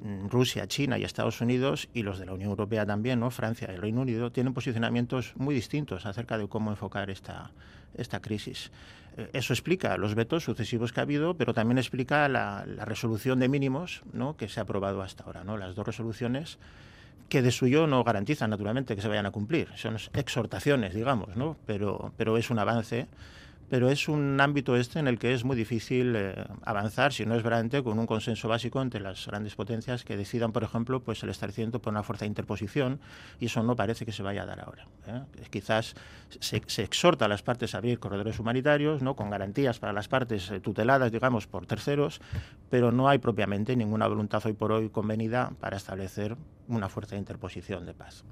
mm, Rusia, China y Estados Unidos, y los de la Unión Europea también, ¿no? Francia y el Reino Unido, tienen posicionamientos muy distintos acerca de cómo enfocar esta esta crisis. Eh, eso explica los vetos sucesivos que ha habido, pero también explica la, resolución de mínimos ¿no? que se ha aprobado hasta ahora. ¿no? Las dos resoluciones que de suyo no garantizan, naturalmente, que se vayan a cumplir. Son exhortaciones, digamos, ¿no? pero, pero es un avance pero es un ámbito este en el que es muy difícil eh, avanzar si no es verdaderamente con un consenso básico entre las grandes potencias que decidan, por ejemplo, pues el establecimiento por una fuerza de interposición y eso no parece que se vaya a dar ahora. ¿eh? Quizás se, exhorta a las partes a abrir corredores humanitarios, ¿no? con garantías para las partes eh, tuteladas, digamos, por terceros, pero no hay propiamente ninguna voluntad hoy por hoy convenida para establecer una fuerza de interposición de paz.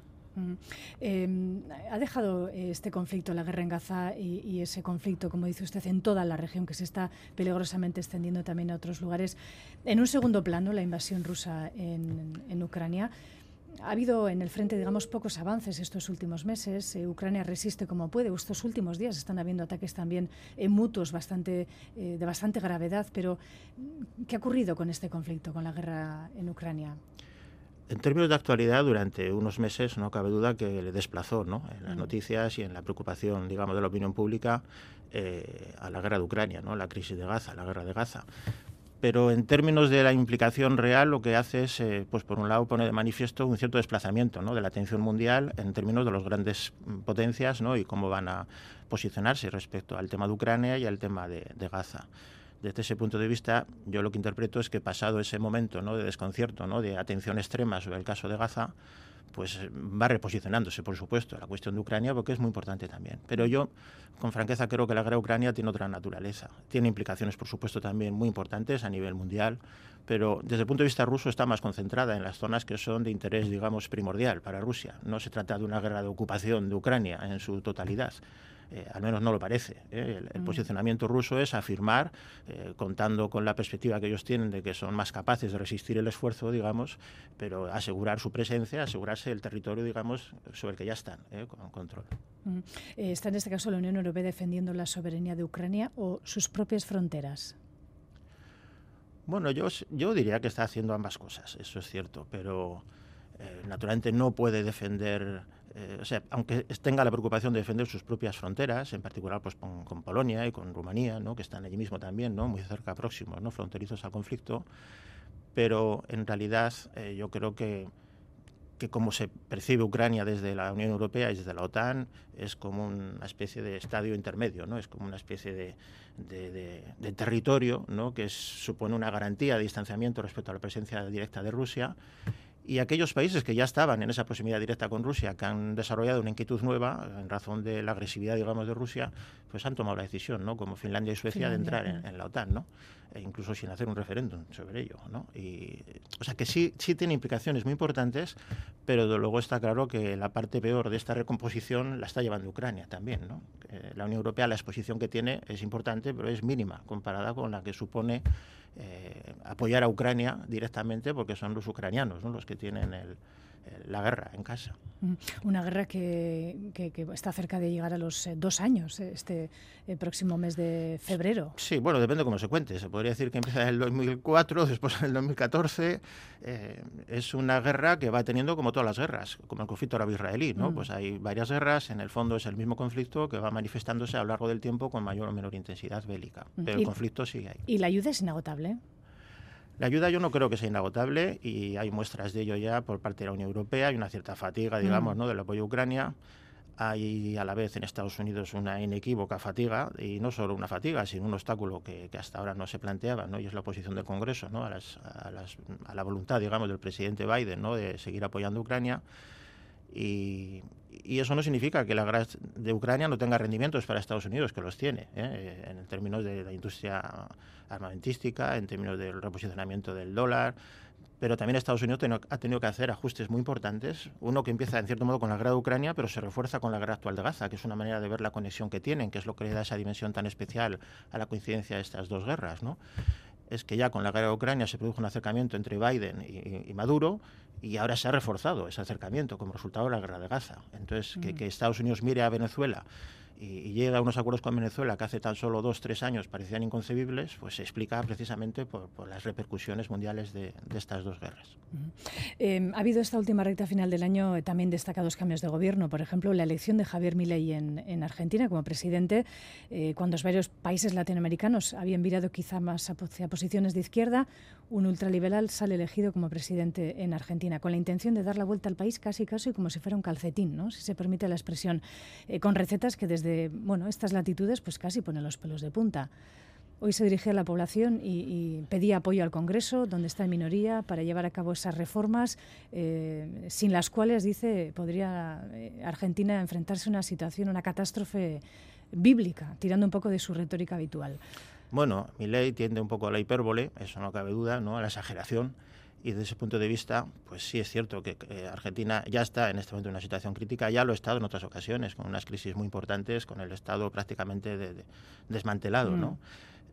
Em, ha dejado este conflicto, la guerra en Gaza y, ese conflicto, como dice usted, en toda la región que se está peligrosamente extendiendo también a otros lugares. En un segundo plano, la invasión rusa en, Ucrania. Ha habido en el frente, digamos, pocos avances estos últimos meses. Eh, Ucrania resiste como puede. Estos últimos días están habiendo ataques también en mutuos eh, de bastante gravedad. Pero, ¿qué ha ocurrido con este conflicto, con la guerra en Ucrania? En términos de actualidad, durante unos meses no cabe duda que le desplazó ¿no? en las mm. noticias y en la preocupación, digamos, de la opinión pública eh, a la guerra de Ucrania, ¿no? la crisis de Gaza, la guerra de Gaza. Pero en términos de la implicación real, lo que hace es, eh, pues por un lado, pone de manifiesto un cierto desplazamiento ¿no? de la atención mundial en términos de las grandes mm, potencias ¿no? y cómo van a posicionarse respecto al tema de Ucrania y al tema de, de Gaza desde ese punto de vista, yo lo que interpreto es que pasado ese momento ¿no? de desconcierto, ¿no? de atención extrema sobre el caso de Gaza, pues va reposicionándose, por supuesto, la cuestión de Ucrania, porque es muy importante también. Pero yo, con franqueza, creo que la guerra de Ucrania tiene otra naturaleza. Tiene implicaciones, por supuesto, también muy importantes a nivel mundial, pero desde el punto de vista ruso está más concentrada en las zonas que son de interés, digamos, primordial para Rusia. No se trata de una guerra de ocupación de Ucrania en su totalidad. Eh, al menos no lo parece. ¿eh? El, mm. posicionamiento ruso es afirmar, eh, contando con la perspectiva que ellos tienen de que son más capaces de resistir el esfuerzo, digamos, pero asegurar su presencia, asegurarse el territorio, digamos, sobre el que ya están, con control. Mm. ¿Está en este caso la Unión Europea defendiendo la soberanía de Ucrania o sus propias fronteras? Bueno, yo, yo diría que está haciendo ambas cosas, eso es cierto, pero naturalmente no puede defender eh, o sea, aunque tenga la preocupación de defender sus propias fronteras, en particular pues, con, Polonia y con Rumanía, ¿no? que están allí mismo también, ¿no? muy cerca, próximos, ¿no? fronterizos al conflicto, pero en realidad eh, yo creo que, que como se percibe Ucrania desde la Unión Europea y desde la OTAN, es como una especie de estadio intermedio, ¿no? es como una especie de, de, territorio ¿no? que supone una garantía de distanciamiento respecto a la presencia directa de Rusia y aquellos países que ya estaban en esa proximidad directa con Rusia, que han desarrollado una inquietud nueva en razón de la agresividad, digamos, de Rusia, pues han tomado la decisión, ¿no? Como Finlandia y Suecia, de entrar en, la OTAN, ¿no? E incluso sin hacer un referéndum sobre ello, ¿no? Y, o sea que sí, sí tiene implicaciones muy importantes, pero luego está claro que la parte peor de esta recomposición la está llevando Ucrania también, ¿no? la Unión Europea, la exposición que tiene es importante, pero es mínima comparada con la que supone eh, apoyar a Ucrania directamente porque son los ucranianos los que tienen el, la guerra en casa. Mm, una guerra que, está cerca de llegar a los eh, dos años, eh, este el próximo mes de febrero. Sí, bueno, depende cómo se cuente. Se podría decir que empieza en el 2004, después en el 2014. es una guerra que va teniendo como todas las guerras, como el conflicto árabe-israelí. ¿no? Mm. Pues hay varias guerras, en el fondo es el mismo conflicto que va manifestándose a lo largo del tiempo con mayor o menor intensidad bélica. Mm. Pero el conflicto sigue ahí. ¿Y la ayuda es inagotable? La ayuda yo no creo que sea inagotable y hay muestras de ello ya por parte de la Unión Europea. Hay una cierta fatiga, digamos, mm. ¿no? del apoyo a Ucrania. Hay a la vez en Estados Unidos una inequívoca fatiga, y no solo una fatiga, sino un obstáculo que, hasta ahora no se planteaba, ¿no? y es la oposición del Congreso ¿no? a, a, la voluntad, digamos, del presidente Biden ¿no? de seguir apoyando a Ucrania. Y, eso no significa que la guerra de Ucrania no tenga rendimientos para Estados Unidos, que los tiene, ¿eh? en términos de la industria armamentística, en términos del reposicionamiento del dólar, pero también Estados Unidos ha tenido que hacer ajustes muy importantes. Uno que empieza, en cierto modo, con la guerra de Ucrania, pero se refuerza con la guerra actual de Gaza, que es una manera de ver la conexión que tienen, que es lo que le da esa dimensión tan especial a la coincidencia de estas dos guerras. ¿no? Es que ya con la guerra de Ucrania se produjo un acercamiento entre Biden y, Maduro, y ahora se ha reforzado ese acercamiento como resultado de la guerra de Gaza. Entonces, que, que Estados Unidos mire a Venezuela y, llega a unos acuerdos con Venezuela que hace tan solo dos, tres años parecían inconcebibles, pues se explica precisamente por, las repercusiones mundiales de, estas dos guerras. Em, ha habido esta última recta final del año eh, también destacados cambios de gobierno. Por ejemplo, la elección de Javier Milei en, Argentina como presidente, eh, cuando varios países latinoamericanos habían virado quizá más hacia posiciones de izquierda, un ultraliberal sale elegido como presidente en Argentina, con la intención de dar la vuelta al país casi casi como si fuera un calcetín, ¿no? si se permite la expresión, eh, con recetas que desde bueno, estas latitudes pues casi ponen los pelos de punta. Hoy se dirige a la población y, pedía apoyo al Congreso, donde está en minoría, para llevar a cabo esas reformas, eh, sin las cuales, dice, podría eh, Argentina enfrentarse a una situación, una catástrofe bíblica, tirando un poco de su retórica habitual. Bueno, mi ley tiende un poco a la hipérbole, eso no cabe duda, ¿no? a la exageración. Y desde ese punto de vista, pues sí es cierto que Argentina ya está en este momento en una situación crítica, ya lo ha estado en otras ocasiones, con unas crisis muy importantes, con el Estado prácticamente desmantelado, ¿no? Mm.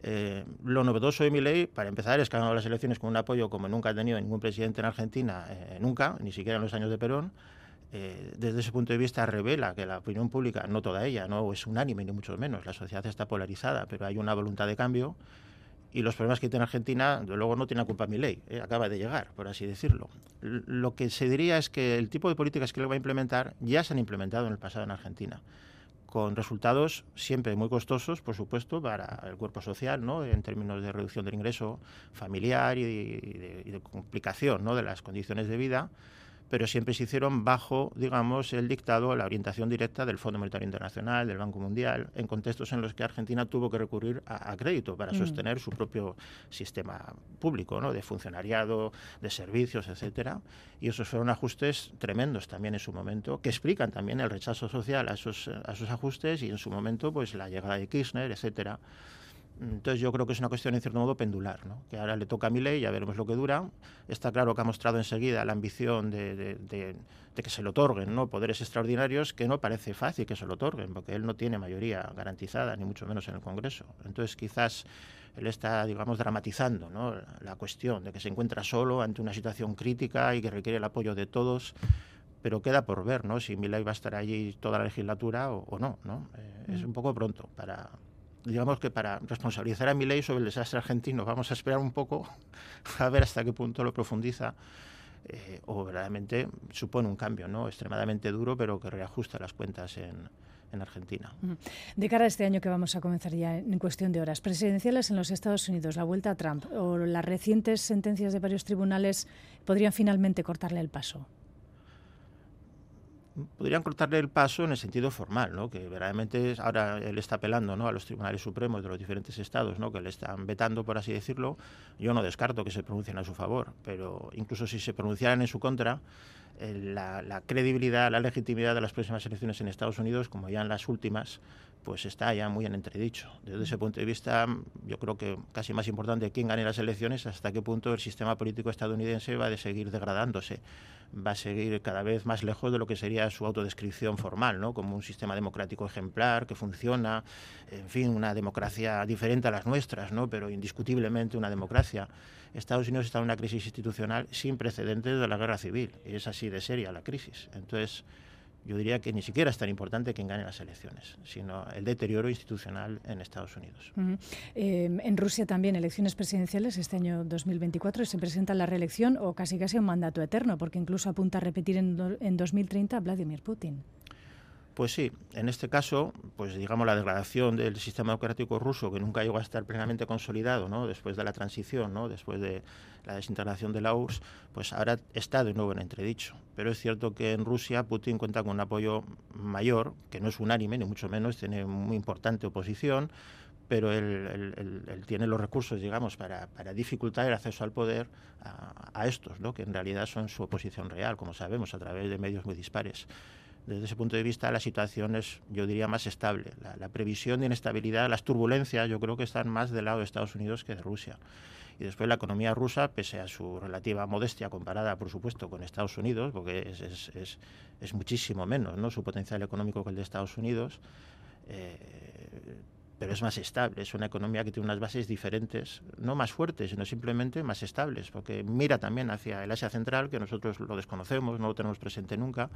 Eh, lo novedoso de mi ley, para empezar, es que ha ganado las elecciones con un apoyo como nunca ha tenido ningún presidente en Argentina, eh, nunca, ni siquiera en los años de Perón. Eh, desde ese punto de vista revela que la opinión pública, no toda ella, no es unánime ni mucho menos, la sociedad está polarizada, pero hay una voluntad de cambio y los problemas que tiene Argentina, luego no tiene culpa mi ley, ¿eh? acaba de llegar, por así decirlo. lo que se diría es que el tipo de políticas que él va a implementar ya se han implementado en el pasado en Argentina, con resultados siempre muy costosos, por supuesto, para el cuerpo social, ¿no? en términos de reducción del ingreso familiar y de, y de complicación ¿no? de las condiciones de vida pero siempre se hicieron bajo, digamos, el dictado, la orientación directa del Fondo Monetario Internacional, del Banco Mundial, en contextos en los que Argentina tuvo que recurrir a, crédito para mm. sostener su propio sistema público, ¿no? de funcionariado, de servicios, etcétera. Y esos fueron ajustes tremendos también en su momento, que explican también el rechazo social a esos, a esos ajustes y en su momento, pues la llegada de Kirchner, etcétera. Entonces yo creo que es una cuestión en cierto modo pendular, ¿no? que ahora le toca a mi ley, ya veremos lo que dura. Está claro que ha mostrado enseguida la ambición de, que se le otorguen ¿no? poderes extraordinarios, que no parece fácil que se lo otorguen, porque él no tiene mayoría garantizada, ni mucho menos en el Congreso. Entonces quizás él está, digamos, dramatizando ¿no? la cuestión de que se encuentra solo ante una situación crítica y que requiere el apoyo de todos pero queda por ver ¿no? si Milei va a estar allí toda la legislatura o, no. ¿no? Eh, es mm. un poco pronto para, digamos que para responsabilizar a mi ley sobre el desastre argentino vamos a esperar un poco a ver hasta qué punto lo profundiza eh, o verdaderamente supone un cambio no extremadamente duro pero que reajusta las cuentas en, en Argentina. De cara a este año que vamos a comenzar ya en cuestión de horas, presidenciales en los Estados Unidos, la vuelta a Trump o las recientes sentencias de varios tribunales podrían finalmente cortarle el paso podrían cortarle el paso en el sentido formal, ¿no? que verdaderamente ahora él está apelando a los tribunales supremos de los diferentes estados ¿no? que le están vetando, por así decirlo. Yo no descarto que se pronuncien a su favor, pero incluso si se pronunciaran en su contra, eh, la, credibilidad, la legitimidad de las próximas elecciones en Estados Unidos, como ya en las últimas, pues está ya muy en entredicho. Desde ese punto de vista, yo creo que casi más importante quién gane las elecciones, hasta qué punto el sistema político estadounidense va a seguir degradándose va a seguir cada vez más lejos de lo que sería su autodescripción formal, ¿no? como un sistema democrático ejemplar que funciona, en fin, una democracia diferente a las nuestras, ¿no? pero indiscutiblemente una democracia. Estados Unidos está en una crisis institucional sin precedentes de la guerra civil, y es así de seria la crisis. Entonces, yo diría que ni siquiera es tan importante quien gane las elecciones, sino el deterioro institucional en Estados Unidos. Eh, en Rusia también elecciones presidenciales este año 2024 y se presenta la reelección o casi casi un mandato eterno, porque incluso apunta a repetir en, en 2030 a Vladimir Putin. Pues sí, en este caso, pues digamos la degradación del sistema democrático ruso, que nunca llegó a estar plenamente consolidado, ¿no? después de la transición, ¿no? después de la desintegración de la URSS, pues ahora está de nuevo en entredicho. Pero es cierto que en Rusia Putin cuenta con un apoyo mayor, que no es unánime, ni mucho menos, tiene muy importante oposición, pero él, tiene los recursos, digamos, para, dificultar el acceso al poder a, a estos, ¿no? que en realidad son su oposición real, como sabemos, a través de medios muy dispares desde ese punto de vista la situación es, yo diría, más estable. La, previsión de inestabilidad, las turbulencias, yo creo que están más del lado de Estados Unidos que de Rusia. Y después la economía rusa, pese a su relativa modestia comparada, por supuesto, con Estados Unidos, porque es, muchísimo menos ¿no? su potencial económico que el de Estados Unidos, eh, pero es más estable, es una economía que tiene unas bases diferentes, no más fuertes, sino simplemente más estables, porque mira también hacia el Asia Central, que nosotros lo desconocemos, no lo tenemos presente nunca.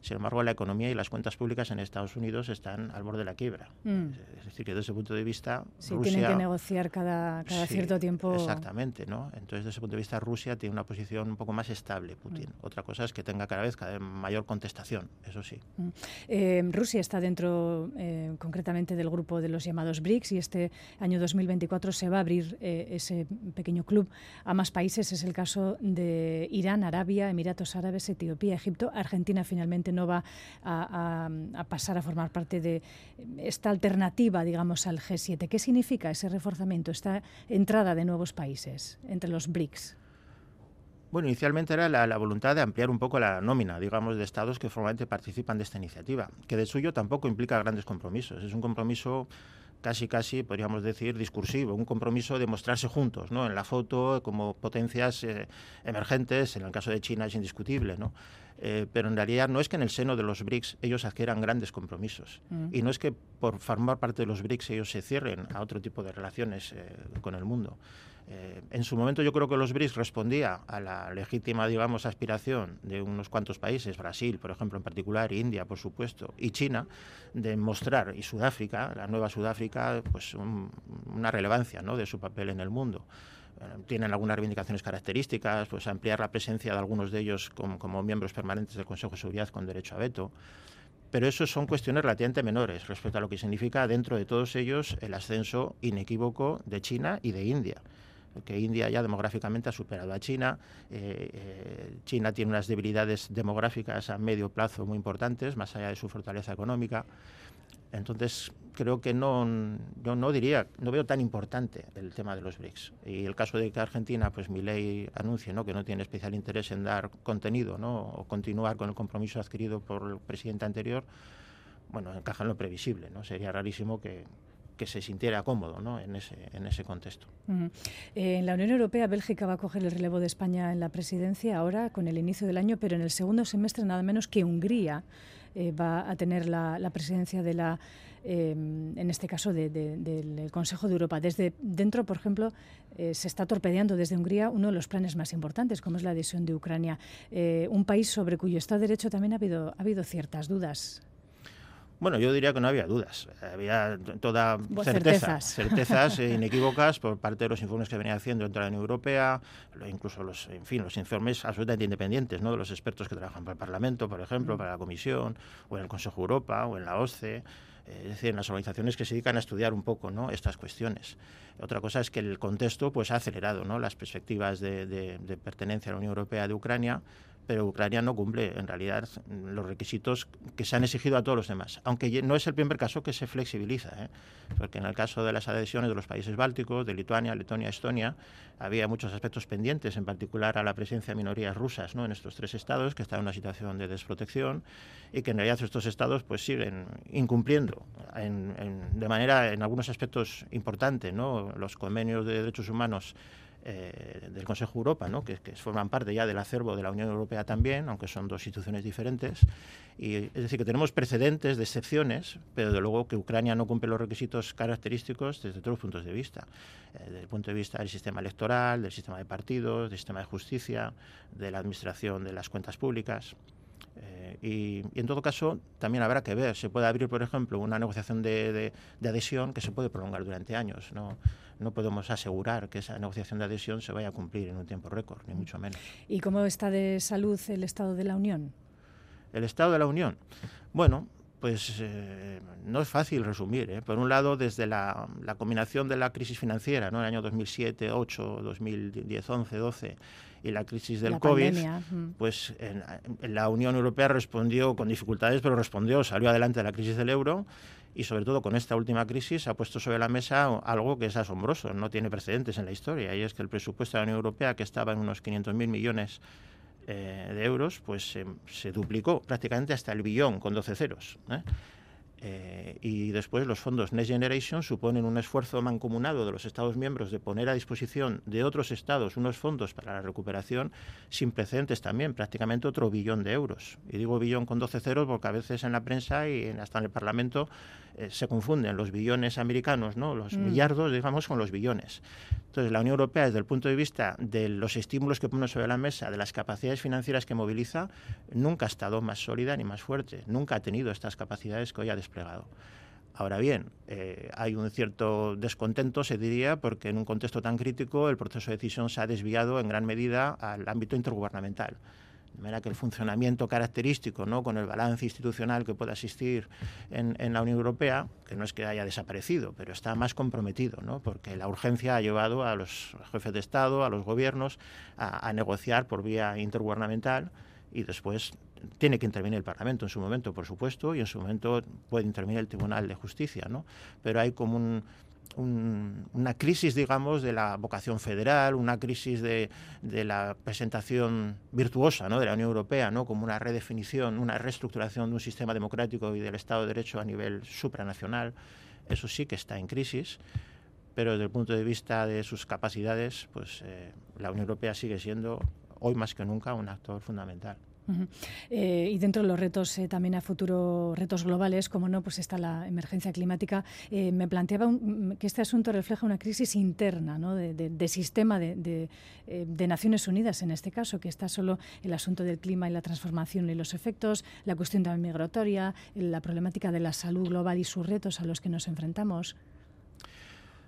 Sin embargo, la economía y las cuentas públicas en Estados Unidos están al borde de la quiebra. Mm. Es decir, que desde ese punto de vista... Sí, tienen que negociar cada, cada cierto tiempo. Exactamente, ¿no? Entonces, desde ese punto de vista, Rusia tiene una posición un poco más estable, Putin. Mm. Otra cosa es que tenga cada vez, cada vez mayor contestación, eso sí. Mm. Eh, Rusia está dentro, eh, concretamente, del grupo de los llamados BRICS y este año 2024 se va a abrir eh, ese pequeño club a más países. Es el caso de Irán, Arabia, Emiratos Árabes, Etiopía, Egipto. Argentina finalmente no va a, pasar a formar parte de esta alternativa, digamos, al G7. ¿Qué significa ese reforzamiento, esta entrada de nuevos países entre los BRICS? Bueno, inicialmente era la, voluntad de ampliar un poco la nómina, digamos, de estados que formalmente participan de esta iniciativa, que de suyo tampoco implica grandes compromisos. Es un compromiso casi casi podríamos decir discursivo, un compromiso de mostrarse juntos, ¿no? En la foto como potencias eh, emergentes, en el caso de China es indiscutible, ¿no? Eh, pero en realidad no es que en el seno de los BRICS ellos adquieran grandes compromisos mm. y no es que por formar parte de los BRICS ellos se cierren a otro tipo de relaciones eh, con el mundo. Eh, en su momento yo creo que los BRICS respondía a la legítima, digamos, aspiración de unos cuantos países, Brasil, por ejemplo, en particular, India, por supuesto, y China, de mostrar, y Sudáfrica, la nueva Sudáfrica, pues una relevancia ¿no? de su papel en el mundo eh, tienen algunas reivindicaciones características, pues ampliar la presencia de algunos de ellos como, como, miembros permanentes del Consejo de Seguridad con derecho a veto. Pero eso son cuestiones relativamente menores respecto a lo que significa dentro de todos ellos el ascenso inequívoco de China y de India que India ya demográficamente ha superado a China. Eh, eh, China tiene unas debilidades demográficas a medio plazo muy importantes, más allá de su fortaleza económica. Entonces, creo que no, yo no diría, no veo tan importante el tema de los BRICS. Y el caso de que Argentina, pues mi ley anuncie ¿no? que no tiene especial interés en dar contenido ¿no? o continuar con el compromiso adquirido por el presidente anterior, bueno, encaja en lo previsible. ¿no? Sería rarísimo que, que se sintiera cómodo ¿no? en, ese, en ese contexto. Eh, en la Unión Europea, Bélgica va a coger el relevo de España en la presidencia ahora con el inicio del año, pero en el segundo semestre nada menos que Hungría eh, va a tener la, presidencia de la, eh, en este caso, del Consejo de Europa. Desde dentro, por ejemplo, se está torpedeando desde Hungría uno de los planes más importantes, como es la adhesión de Ucrania, un país sobre cuyo Estado de Derecho también ha habido, ha habido ciertas dudas. Bueno, yo diría que no había dudas, había toda certeza, certezas, inequívocas por parte de los informes que venía haciendo dentro de la Unión Europea, incluso los, en fin, los informes absolutamente independientes, ¿no? de los expertos que trabajan para el Parlamento, por ejemplo, mm. para la Comisión, o en el Consejo de Europa, o en la OSCE, es decir, en las organizaciones que se dedican a estudiar un poco ¿no? estas cuestiones. Otra cosa es que el contexto pues, ha acelerado ¿no? las perspectivas de, de pertenencia a la Unión Europea de Ucrania, pero Ucrania no cumple en realidad los requisitos que se han exigido a todos los demás, aunque no es el primer caso que se flexibiliza, ¿eh? porque en el caso de las adhesiones de los países bálticos, de Lituania, Letonia, Estonia, había muchos aspectos pendientes, en particular a la presencia de minorías rusas ¿no? en estos tres estados que están en una situación de desprotección y que en realidad estos estados pues siguen incumpliendo de manera en algunos aspectos importantes ¿no? los convenios de derechos humanos eh, del Consejo de Europa, ¿no? que, forman parte ya del acervo de la Unión Europea también, aunque son dos instituciones diferentes. Y, es decir, que tenemos precedentes de excepciones, pero de luego que Ucrania no cumple los requisitos característicos desde todos los puntos de vista. Eh, desde el punto de vista del sistema electoral, del sistema de partidos, del sistema de justicia, de la administración de las cuentas públicas. Eh, y, en todo caso, también habrá que ver, se puede abrir, por ejemplo, una negociación de, adhesión que se puede prolongar durante años. ¿no? no podemos asegurar que esa negociación de adhesión se vaya a cumplir en un tiempo récord, ni mucho menos. ¿Y cómo está de salud el Estado de la Unión? El Estado de la Unión. Bueno, pues eh, no es fácil resumir. ¿eh? Por un lado, desde la, combinación de la crisis financiera, ¿no? el año 2007, 8, 2010, 11, 12 y la crisis del COVID, pues en, la Unión Europea respondió con dificultades, pero respondió, salió adelante de la crisis del euro y sobre todo con esta última crisis ha puesto sobre la mesa algo que es asombroso, no tiene precedentes en la historia, y es que el presupuesto de la Unión Europea, que estaba en unos 500.000 millones eh, de euros, pues se duplicó prácticamente hasta el billón con 12 ceros. ¿eh? Eh, y después los fondos Next Generation suponen un esfuerzo mancomunado de los Estados miembros de poner a disposición de otros Estados unos fondos para la recuperación sin precedentes también, prácticamente otro billón de euros. Y digo billón con 12 ceros porque a veces en la prensa y hasta en el Parlamento eh, se confunden los billones americanos, ¿no? los mm. millardos, digamos, con los billones. Entonces, la Unión Europea, desde el punto de vista de los estímulos que pone sobre la mesa, de las capacidades financieras que moviliza, nunca ha estado más sólida ni más fuerte, nunca ha tenido estas capacidades que hoy ha desplegado. Ahora bien, eh, hay un cierto descontento, se diría, porque en un contexto tan crítico el proceso de decisión se ha desviado en gran medida al ámbito intergubernamental. De manera que el funcionamiento característico, ¿no? con el balance institucional que pueda existir en, la Unión Europea, que no es que haya desaparecido, pero está más comprometido, ¿no? porque la urgencia ha llevado a los jefes de Estado, a los gobiernos, a, negociar por vía intergubernamental y después tiene que intervenir el Parlamento en su momento, por supuesto, y en su momento puede intervenir el Tribunal de Justicia, ¿no? Pero hay como un, una crisis, digamos, de la vocación federal, una crisis de, la presentación virtuosa de la Unión Europea ¿no? como una redefinición, una reestructuración de un sistema democrático y del Estado de Derecho a nivel supranacional. Eso sí que está en crisis, pero desde el punto de vista de sus capacidades, pues eh, la Unión Europea sigue siendo hoy más que nunca un actor fundamental. Eh, y dentro de los retos eh, también a futuro, retos globales, como no, pues está la emergencia climática. Eh, me planteaba que este asunto refleja una crisis interna ¿no? de, sistema de, Naciones Unidas, en este caso, que está solo el asunto del clima y la transformación y los efectos, la cuestión también migratoria, la problemática de la salud global y sus retos a los que nos enfrentamos.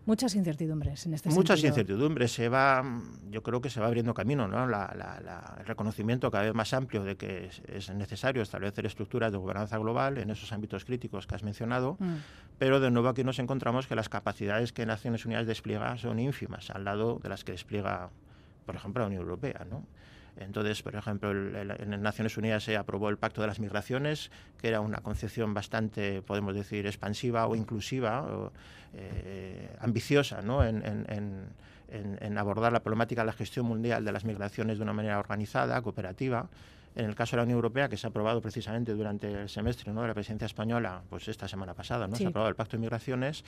Muchas incertidumbres en este Muchas incertidumbres. Se va, yo creo que se va abriendo camino, ¿no? el reconocimiento cada vez más amplio de que es, necesario establecer estructuras de gobernanza global en esos ámbitos críticos que has mencionado, mm. pero de nuevo aquí nos encontramos que las capacidades que Naciones Unidas despliega son ínfimas al lado de las que despliega, por ejemplo, la Unión Europea, ¿no? Entonces, por ejemplo, en Naciones Unidas se aprobó el Pacto de las Migraciones, que era una concepción bastante, podemos decir, expansiva o inclusiva, o, eh, ambiciosa, ¿no? en, en abordar la problemática de la gestión mundial de las migraciones de una manera organizada, cooperativa. En el caso de la Unión Europea, que se ha aprobado precisamente durante el semestre ¿no? de la presidencia española, pues esta semana pasada, ¿no? se ha aprobado el Pacto de Migraciones,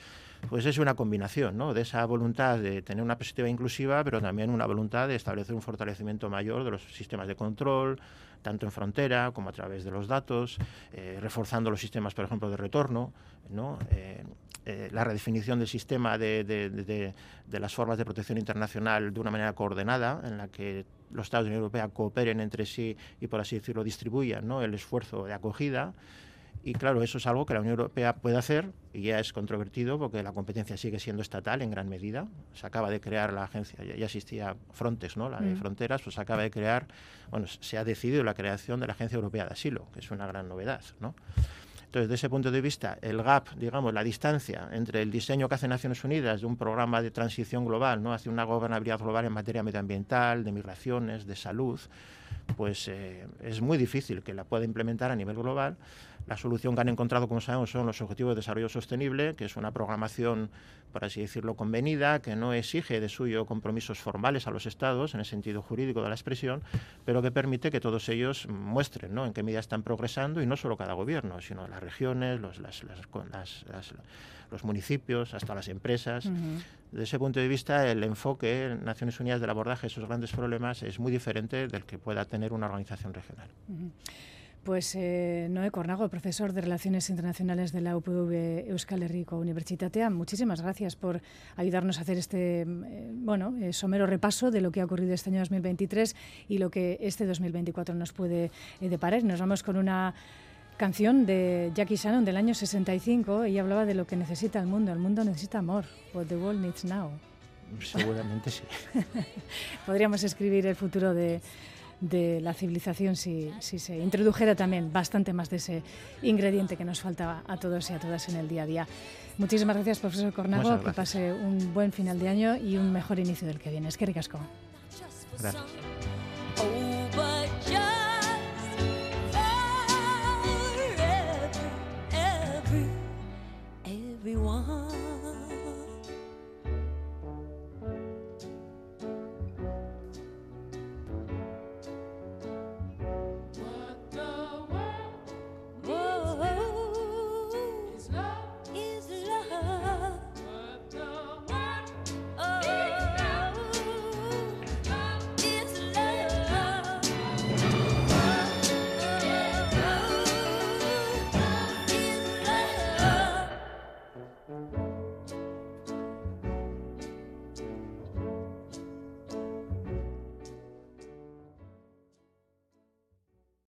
pues es una combinación ¿no? de esa voluntad de tener una perspectiva inclusiva, pero también una voluntad de establecer un fortalecimiento mayor de los sistemas de control, tanto en frontera como a través de los datos, eh, reforzando los sistemas, por ejemplo, de retorno, ¿no? Eh, eh, la redefinición del sistema de, de, las formas de protección internacional de una manera coordinada, en la que los Estados de la Unión Europea cooperen entre sí y, por así decirlo, distribuyan ¿no? el esfuerzo de acogida. Y claro, eso es algo que la Unión Europea puede hacer y ya es controvertido porque la competencia sigue siendo estatal en gran medida. Se acaba de crear la agencia, ya, existía Frontex, ¿no? la de mm. fronteras, pues se acaba de crear, bueno, se ha decidido la creación de la Agencia Europea de Asilo, que es una gran novedad. ¿no? Entonces, desde ese punto de vista, el gap, digamos, la distancia entre el diseño que hace Naciones Unidas de un programa de transición global, ¿no? hacia una gobernabilidad global en materia medioambiental, de migraciones, de salud, pues eh, es muy difícil que la pueda implementar a nivel global, La solución que han encontrado, como sabemos, son los Objetivos de Desarrollo Sostenible, que es una programación, por así decirlo, convenida, que no exige de suyo compromisos formales a los Estados, en el sentido jurídico de la expresión, pero que permite que todos ellos muestren ¿no? en qué medida están progresando, y no solo cada gobierno, sino las regiones, los, las, las, los municipios, hasta las empresas. Desde ese punto de vista, el enfoque en Naciones Unidas del abordaje de esos grandes problemas es muy diferente del que pueda tener una organización regional. Pues eh, Noé Cornago, profesor de Relaciones Internacionales de la UPV Euskal Herriko Universitatea, muchísimas gracias por ayudarnos a hacer este eh, bueno, eh, somero repaso de lo que ha ocurrido este año 2023 y lo que este 2024 nos puede deparar. Nos vamos con una canción de Jackie Shannon del año 65. Ella hablaba de lo que necesita el mundo. El mundo necesita amor. What the world needs now. Seguramente sí. Podríamos escribir el futuro de de la civilización si, si, se introdujera también bastante más de ese ingrediente que nos faltaba a todos y a todas en el día a día. Muchísimas gracias, profesor Cornago, que pase un buen final de año y un mejor inicio del que viene. Es que ricasco. Gracias. everyone